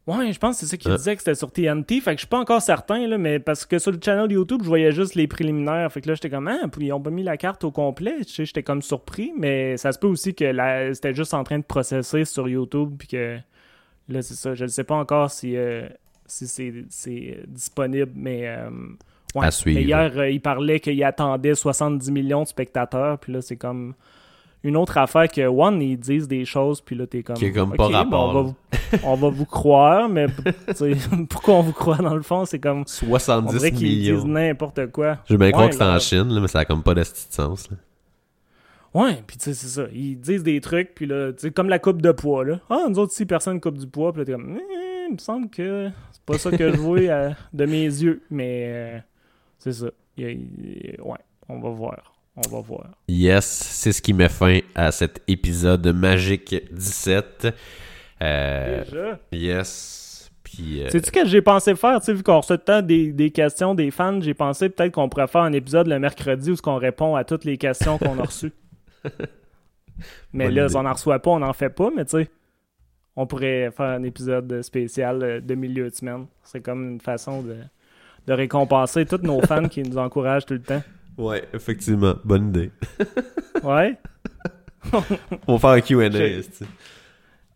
Ouais, je pense que c'est ça qu'il Ah. disait que c'était sur TNT. Fait que je suis pas encore certain, là, mais parce que sur le channel YouTube, je voyais juste les préliminaires. Fait que là, j'étais comme, ah, puis ils ont pas mis la carte au complet. Tu sais, j'étais comme surpris, mais ça se peut aussi que la... c'était juste en train de processer sur YouTube. Puis que là, c'est ça. Je ne sais pas encore si, euh, si c'est, c'est disponible, mais. euh, ouais. À suivre. Mais hier, euh, il parlait qu'il attendait 70 millions de spectateurs. Puis là, c'est comme une autre affaire que One, ils disent des choses, puis là, t'es comme. Qui est comme pas rapport, on, va vous, on va vous croire, mais pourquoi on vous croit dans le fond? C'est comme. On 70 dirait qu'ils millions. disent n'importe quoi. Je veux bien croire que c'est en. Chine, là, mais ça a comme pas de sens. Là. Ouais, puis tu sais, c'est ça. Ils disent des trucs, puis là, tu sais, comme la coupe de poids, là. Ah, nous autres, si personne coupe du poids, puis là, t'es comme. Eh, il me semble que c'est pas ça que je vois euh, de mes yeux, mais euh, c'est ça. Il il- ouais, on va voir. On va voir. Yes, c'est ce qui met fin à cet épisode magique 17. Euh, Déjà. yes. Puis. euh, Sais-tu ce que j'ai pensé faire, tu sais, vu qu'on reçoit tant des, des questions des fans, j'ai pensé peut-être qu'on pourrait faire un épisode le mercredi où on répond à toutes les questions qu'on a reçues. mais Bonne là, idée. on n'en reçoit pas, on n'en fait pas, mais tu sais, on pourrait faire un épisode spécial euh, de milieu de semaine. C'est comme une façon de, de récompenser tous nos fans qui nous encouragent tout le temps. Ouais, effectivement. Bonne idée. Ouais? On va faire un QA.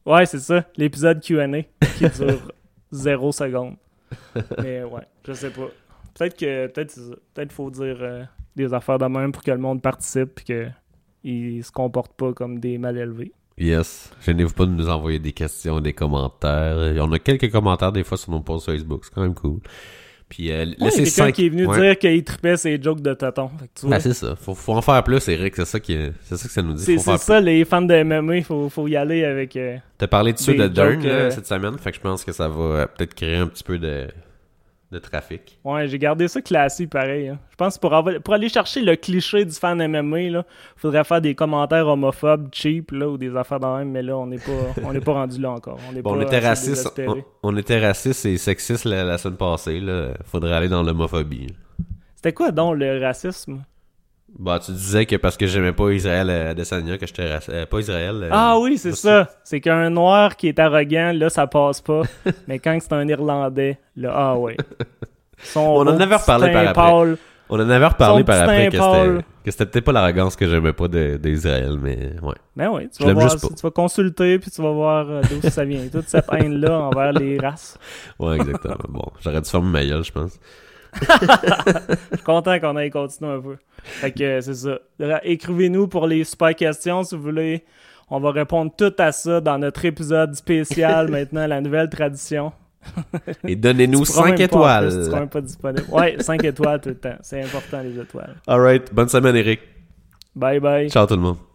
Ouais, c'est ça, l'épisode QA qui dure zéro seconde. Mais ouais, je sais pas. Peut-être que peut-être. Peut-être faut dire euh, des affaires de même pour que le monde participe et que ils se comportent pas comme des mal élevés. Yes. Gênez-vous pas de nous envoyer des questions, des commentaires. On a quelques commentaires des fois sur nos posts Facebook. C'est quand même cool. Puis euh, Ouais, 5 qui est venu dire qu'il tripait ses jokes de tonton. Ben, c'est ça. Faut, faut en faire plus, Eric. C'est ça, qui est- c'est ça que ça nous dit. c'est c'est ça, les fans de MMA, il faut, faut y aller avec. euh, T'as parlé de ceux Des de Dern euh, cette semaine, fait que je pense que ça va euh, peut-être créer un petit peu de, de trafic. Ouais, j'ai gardé ça classique pareil. hein. Je pense que pour, avoir- pour aller chercher le cliché du fan MMA, là, faudrait faire des commentaires homophobes, cheap, là, ou des affaires dans même, mais là, on n'est pas, on n'est pas rendu là encore. On, est Bon, pas on était raciste, on, on était raciste et sexiste la, la semaine passée, là. Faudrait aller dans l'homophobie. C'était quoi donc le racisme? Bah, tu disais que parce que j'aimais pas Israël euh, Adesanya, que j'étais euh, pas Israël. euh, Ah oui, c'est ça. C'est qu'un noir qui est arrogant, là, ça passe pas. mais quand c'est un Irlandais, là, ah ouais. Son On en avait reparlé par après. On en avait reparlé par après que c'était, peut-être pas l'arrogance que j'aimais pas d'Israël, mais ouais. Ben oui, tu vas voir, tu vas consulter puis tu vas voir euh, d'où ça vient. Toute cette haine-là envers les races. Ouais, exactement. bon, j'aurais dû fermer ma gueule, je pense. Je suis content qu'on aille continuer un peu. Fait que c'est ça. Écrivez-nous pour les super questions si vous voulez. On va répondre tout à ça dans notre épisode spécial maintenant, la nouvelle tradition. Et donnez-nous Tu pourras 5 même pas, en plus, tu seras étoiles. même pas disponible. Ouais, 5 étoiles tout le temps. C'est important les étoiles. Alright, bonne semaine, Eric. Bye bye. Ciao tout le monde.